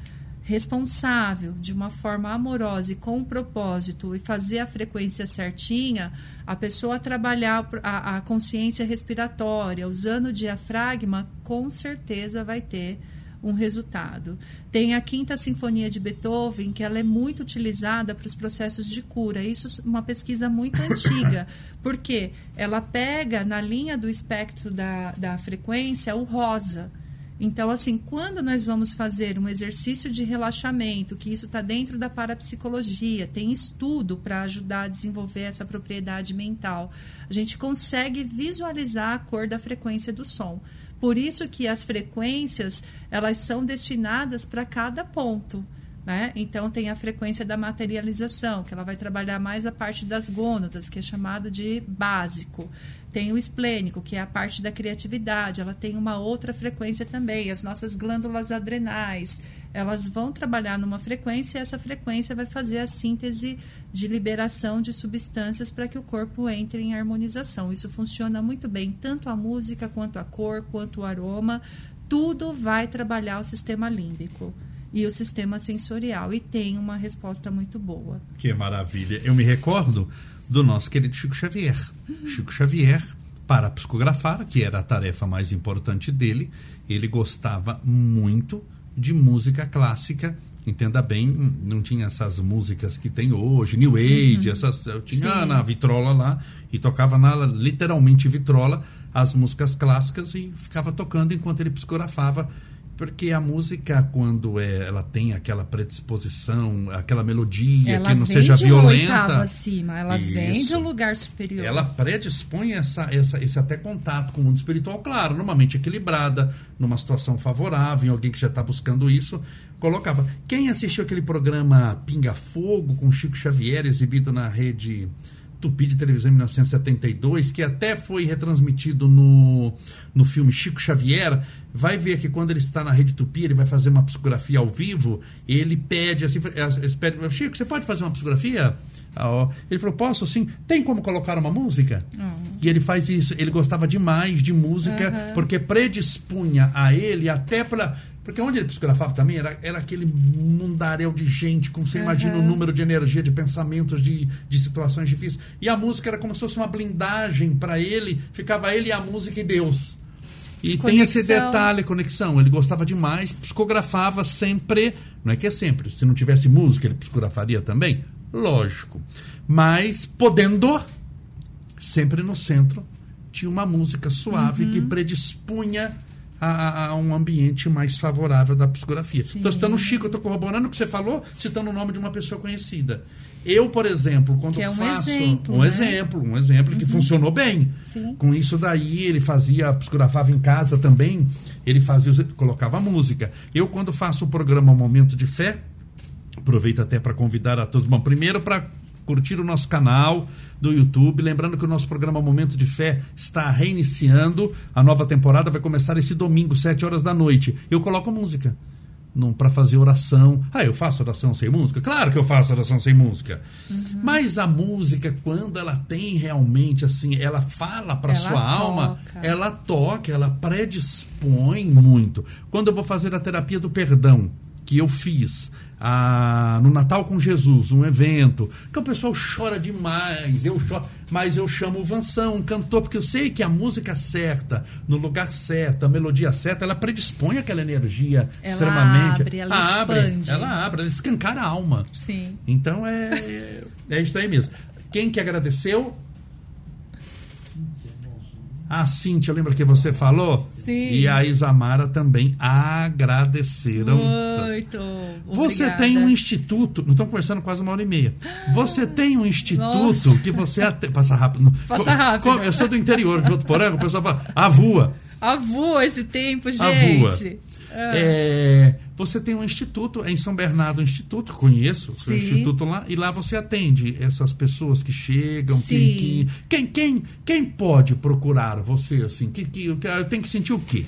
[SPEAKER 2] responsável, de uma forma amorosa e com um propósito e fazer a frequência certinha, a pessoa trabalhar a, a consciência respiratória, usando o diafragma, com certeza vai ter um resultado. Tem a Quinta Sinfonia de Beethoven, que ela é muito utilizada para os processos de cura. Isso é uma pesquisa muito antiga, porque ela pega na linha do espectro da, da frequência o rosa. Então, assim, quando nós vamos fazer um exercício de relaxamento, que isso está dentro da parapsicologia, tem estudo para ajudar a desenvolver essa propriedade mental, a gente consegue visualizar a cor da frequência do som. Por isso que as frequências elas são destinadas para cada ponto. Né? Então, tem a frequência da materialização, que ela vai trabalhar mais a parte das gônadas, que é chamado de básico. Tem o esplênico, que é a parte da criatividade, ela tem uma outra frequência também. As nossas glândulas adrenais, elas vão trabalhar numa frequência e essa frequência vai fazer a síntese de liberação de substâncias para que o corpo entre em harmonização. Isso funciona muito bem, tanto a música, quanto a cor, quanto o aroma, tudo vai trabalhar o sistema límbico e o sistema sensorial e tem uma resposta muito boa.
[SPEAKER 1] Que maravilha. Eu me recordo do nosso querido Chico Xavier. Chico Xavier, para psicografar, que era a tarefa mais importante dele, ele gostava muito de música clássica. Entenda bem, não tinha essas músicas que tem hoje, New Age, uhum. essas. Eu tinha Sim. na vitrola lá e tocava na literalmente vitrola as músicas clássicas e ficava tocando enquanto ele psicografava porque a música, quando é, ela tem aquela predisposição, aquela melodia
[SPEAKER 2] ela
[SPEAKER 1] que não seja violenta.
[SPEAKER 2] Ela acima, ela isso, vem de um lugar superior.
[SPEAKER 1] Ela predispõe essa, essa, esse até contato com o mundo espiritual, claro, normalmente equilibrada, numa situação favorável, em alguém que já está buscando isso. Colocava. Quem assistiu aquele programa Pinga Fogo com Chico Xavier, exibido na rede Tupi de televisão em 1972, que até foi retransmitido no, no filme Chico Xavier, vai ver que quando ele está na Rede Tupi, ele vai fazer uma psicografia ao vivo, ele pede assim, ele pede, Chico, você pode fazer uma psicografia? Ah, ele falou, posso sim. Tem como colocar uma música? Uhum. E ele faz isso. Ele gostava demais de música, uhum. porque predispunha a ele até para porque onde ele psicografava também era, era aquele mundaréu de gente, como você uhum. imagina o número de energia, de pensamentos, de, de situações difíceis. E a música era como se fosse uma blindagem para ele, ficava ele e a música e Deus. E conexão. tem esse detalhe, conexão. Ele gostava demais, psicografava sempre. Não é que é sempre, se não tivesse música, ele psicografaria também? Lógico. Mas podendo, sempre no centro, tinha uma música suave uhum. que predispunha a, a, um ambiente mais favorável da psicografia. Estou citando o Chico, eu estou corroborando o que você falou, citando o nome de uma pessoa conhecida. Eu, por exemplo, quando
[SPEAKER 2] é um
[SPEAKER 1] faço
[SPEAKER 2] exemplo,
[SPEAKER 1] um
[SPEAKER 2] né?
[SPEAKER 1] exemplo, um exemplo uhum. que funcionou bem. Sim. Com isso daí, ele fazia, psicografava em casa também, ele fazia, colocava música. Eu, quando faço o programa Momento de Fé, aproveito até para convidar a todos, bom, primeiro para curtir o nosso canal, do YouTube. Lembrando que o nosso programa Momento de Fé está reiniciando. A nova temporada vai começar esse domingo, 7 horas da noite. Eu coloco música para fazer oração. Ah, eu faço oração sem música? Claro que eu faço oração sem música. Uhum. Mas a música, quando ela tem realmente assim, ela fala para sua toca. alma, ela toca, ela predispõe muito. Quando eu vou fazer a terapia do perdão, que eu fiz, a, no Natal com Jesus, um evento, que o pessoal chora demais, eu choro, mas eu chamo o Vansão, um cantor, porque eu sei que a música certa, no lugar certo, a melodia certa, ela predispõe aquela energia
[SPEAKER 2] ela
[SPEAKER 1] extremamente.
[SPEAKER 2] Abre, ela abre, expande.
[SPEAKER 1] ela abre, ela escancara a alma.
[SPEAKER 2] Sim.
[SPEAKER 1] Então é, é isso aí mesmo. Quem que agradeceu? A Cíntia, lembra que você falou?
[SPEAKER 2] Sim.
[SPEAKER 1] E a Isamara também agradeceram.
[SPEAKER 2] Muito.
[SPEAKER 1] Você tem um instituto. Não estamos conversando quase uma hora e meia. Você tem um instituto Nossa. que você. Até, passa rápido.
[SPEAKER 2] Passa rápido.
[SPEAKER 1] Eu sou do interior de Votuporanga, o pessoal fala. Avua.
[SPEAKER 2] Avua esse tempo, gente. Avua.
[SPEAKER 1] Ah. É, você tem um instituto, é em São Bernardo, um instituto, conheço o seu instituto lá, e lá você atende essas pessoas que chegam, quem, quem, quem, quem, pode procurar você assim? Que, que, tem que sentir o quê?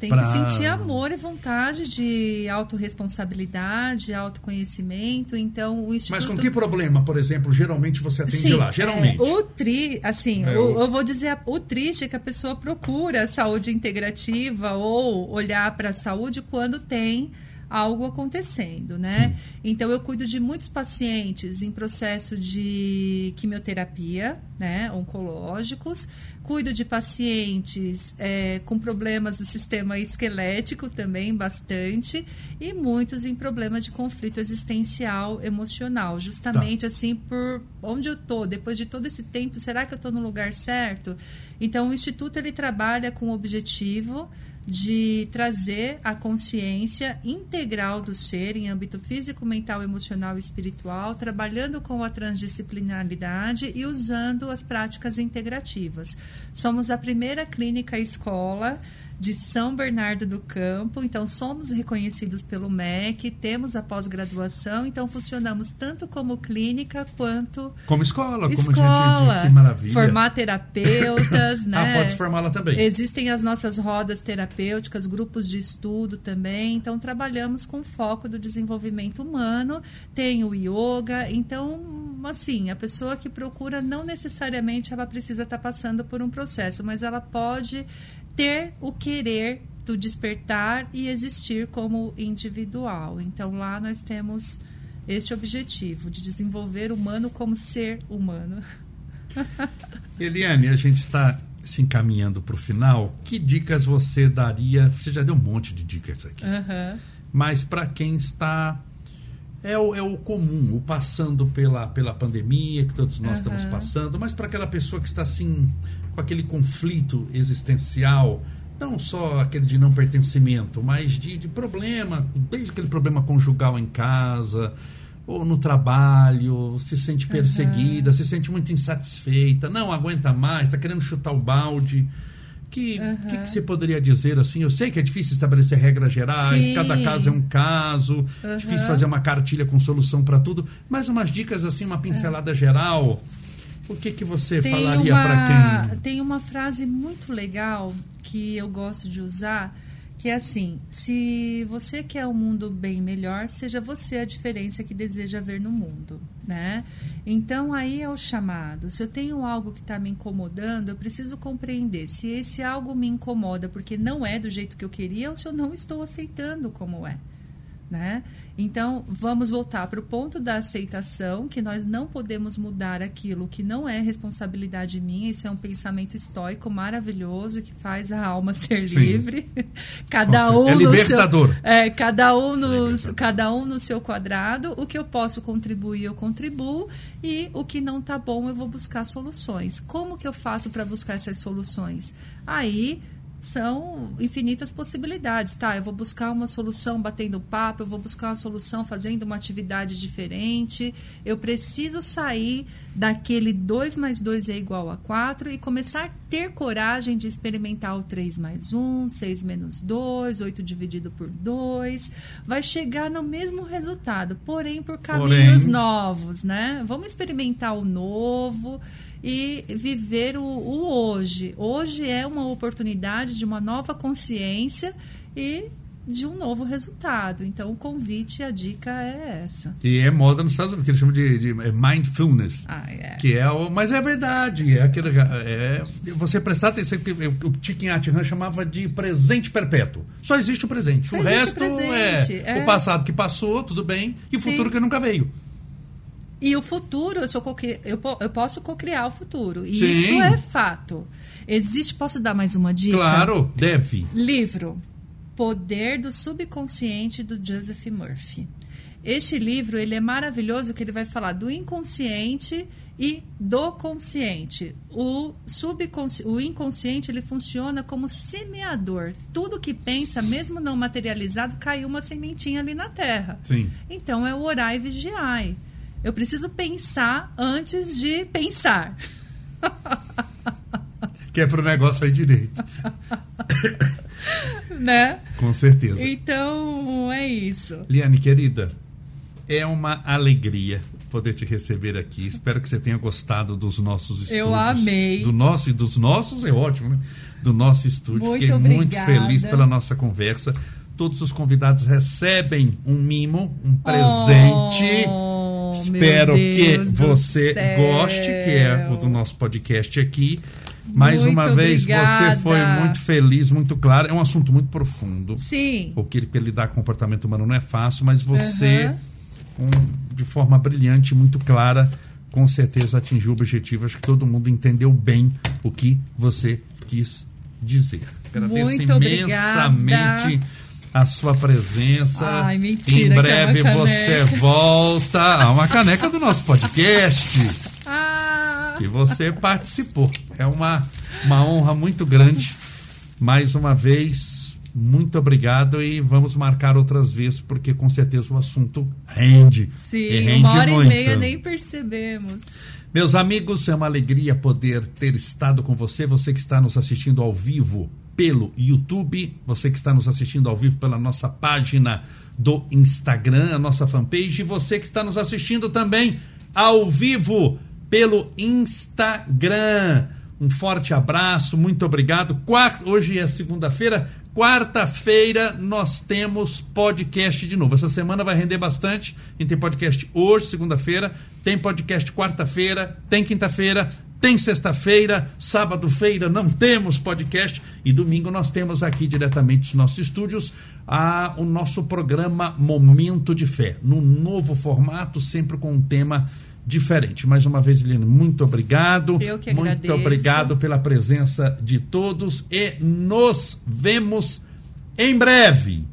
[SPEAKER 2] Tem pra... que sentir amor e vontade de autorresponsabilidade, autoconhecimento. Então, o Instituto...
[SPEAKER 1] Mas com que problema, por exemplo, geralmente você atende Sim, lá? Geralmente.
[SPEAKER 2] É, o tri, assim, é, o, eu vou dizer, o triste é que a pessoa procura saúde integrativa ou olhar para a saúde quando tem algo acontecendo, né? Sim. Então eu cuido de muitos pacientes em processo de quimioterapia, né, oncológicos Cuido de pacientes é, com problemas do sistema esquelético também, bastante, e muitos em problema de conflito existencial emocional. Justamente tá. assim, por onde eu estou, depois de todo esse tempo, será que eu estou no lugar certo? Então, o Instituto ele trabalha com o objetivo de trazer a consciência integral do ser em âmbito físico, mental, emocional e espiritual, trabalhando com a transdisciplinaridade e usando as práticas integrativas. Somos a primeira clínica escola de São Bernardo do Campo. Então, somos reconhecidos pelo MEC, temos a pós-graduação, então funcionamos tanto como clínica quanto.
[SPEAKER 1] Como escola,
[SPEAKER 2] escola,
[SPEAKER 1] como gente. Que maravilha.
[SPEAKER 2] Formar terapeutas, né?
[SPEAKER 1] Ah, pode formá-la também.
[SPEAKER 2] Existem as nossas rodas terapêuticas, grupos de estudo também. Então, trabalhamos com foco do desenvolvimento humano. Tem o yoga. Então, assim, a pessoa que procura não necessariamente ela precisa estar passando por um processo, mas ela pode ter o querer do despertar e existir como individual. Então lá nós temos este objetivo de desenvolver o humano como ser humano.
[SPEAKER 1] Eliane, a gente está se encaminhando para o final. Que dicas você daria? Você já deu um monte de dicas aqui.
[SPEAKER 2] Uhum.
[SPEAKER 1] Mas para quem está é o, é o comum, o passando pela, pela pandemia que todos nós uhum. estamos passando, mas para aquela pessoa que está assim com aquele conflito existencial, não só aquele de não pertencimento, mas de, de problema, desde aquele problema conjugal em casa, ou no trabalho, se sente perseguida, uhum. se sente muito insatisfeita, não aguenta mais, está querendo chutar o balde. Que, uhum. que, que, você poderia dizer assim? Eu sei que é difícil estabelecer regras gerais, Sim. cada caso é um caso, uhum. difícil fazer uma cartilha com solução para tudo, mas umas dicas assim, uma pincelada geral o que, que você tem falaria para quem.
[SPEAKER 2] Tem uma frase muito legal que eu gosto de usar, que é assim: se você quer um mundo bem melhor, seja você a diferença que deseja ver no mundo, né? Então aí é o chamado. Se eu tenho algo que está me incomodando, eu preciso compreender se esse algo me incomoda porque não é do jeito que eu queria ou se eu não estou aceitando como é. Né? Então, vamos voltar para o ponto da aceitação, que nós não podemos mudar aquilo que não é responsabilidade minha. Isso é um pensamento estoico maravilhoso que faz a alma ser Sim. livre. cada um
[SPEAKER 1] é
[SPEAKER 2] libertador. No seu, é, cada um no, cada um no seu quadrado. O que eu posso contribuir, eu contribuo. E o que não está bom, eu vou buscar soluções. Como que eu faço para buscar essas soluções? Aí são infinitas possibilidades, tá? Eu vou buscar uma solução batendo papo, eu vou buscar uma solução fazendo uma atividade diferente. Eu preciso sair daquele 2 mais 2 é igual a 4 e começar a ter coragem de experimentar o 3 mais 1, 6 menos 2, 8 dividido por 2. Vai chegar no mesmo resultado, porém por caminhos porém... novos, né? Vamos experimentar o novo e viver o, o hoje. Hoje é uma oportunidade de uma nova consciência e de um novo resultado. Então, o convite, a dica é essa.
[SPEAKER 1] E é moda nos Estados Unidos, que eles chamam de, de é mindfulness.
[SPEAKER 2] Ah, é.
[SPEAKER 1] Que é o, mas é verdade. É aquele, é, você prestar atenção, que o Chicken Han chamava de presente perpétuo. Só existe o presente. Só o resto o presente, é, é, o passado que passou, tudo bem, e o futuro que nunca veio.
[SPEAKER 2] E o futuro, eu, sou eu, eu posso cocriar o futuro. E Sim. isso é fato. Existe, posso dar mais uma dica?
[SPEAKER 1] Claro, deve.
[SPEAKER 2] Livro Poder do Subconsciente do Joseph Murphy. Este livro ele é maravilhoso que ele vai falar do inconsciente e do consciente. O subconsci... o inconsciente ele funciona como semeador. Tudo que pensa, mesmo não materializado, caiu uma sementinha ali na terra.
[SPEAKER 1] Sim.
[SPEAKER 2] Então é o orar e vigiar. Eu preciso pensar antes de pensar.
[SPEAKER 1] que é para o negócio aí direito.
[SPEAKER 2] né?
[SPEAKER 1] Com certeza.
[SPEAKER 2] Então, é isso.
[SPEAKER 1] Liane, querida, é uma alegria poder te receber aqui. Espero que você tenha gostado dos nossos estudos.
[SPEAKER 2] Eu amei.
[SPEAKER 1] Do nosso e dos nossos é ótimo, né? Do nosso estúdio.
[SPEAKER 2] Muito
[SPEAKER 1] Fiquei
[SPEAKER 2] obrigada.
[SPEAKER 1] muito feliz pela nossa conversa. Todos os convidados recebem um mimo, um presente. Oh Espero que você goste, que é o do nosso podcast aqui. Mais muito uma vez,
[SPEAKER 2] obrigada.
[SPEAKER 1] você foi muito feliz, muito claro. É um assunto muito profundo.
[SPEAKER 2] Sim.
[SPEAKER 1] Porque lidar com o comportamento humano não é fácil, mas você, uhum. um, de forma brilhante, muito clara, com certeza atingiu o objetivo. Acho que todo mundo entendeu bem o que você quis dizer.
[SPEAKER 2] Agradeço muito imensamente. Obrigada
[SPEAKER 1] a sua presença.
[SPEAKER 2] Ai, mentira.
[SPEAKER 1] Em é breve é você volta a uma caneca do nosso podcast.
[SPEAKER 2] Ah.
[SPEAKER 1] Que você participou. É uma, uma honra muito grande. Mais uma vez, muito obrigado e vamos marcar outras vezes, porque com certeza o assunto rende.
[SPEAKER 2] Sim,
[SPEAKER 1] rende
[SPEAKER 2] uma hora
[SPEAKER 1] muito.
[SPEAKER 2] e meia nem percebemos.
[SPEAKER 1] Meus amigos, é uma alegria poder ter estado com você, você que está nos assistindo ao vivo pelo YouTube, você que está nos assistindo ao vivo pela nossa página do Instagram, a nossa fanpage, e você que está nos assistindo também ao vivo pelo Instagram. Um forte abraço, muito obrigado. Hoje é segunda-feira, quarta-feira nós temos podcast de novo. Essa semana vai render bastante. A gente tem podcast hoje, segunda-feira, tem podcast quarta-feira, tem quinta-feira, tem sexta-feira, sábado-feira não temos podcast e domingo nós temos aqui diretamente dos nossos estúdios a, o nosso programa Momento de Fé, no novo formato, sempre com um tema diferente. Mais uma vez, Eliane, muito obrigado.
[SPEAKER 2] Eu que
[SPEAKER 1] muito
[SPEAKER 2] agradeço.
[SPEAKER 1] obrigado pela presença de todos e nos vemos em breve.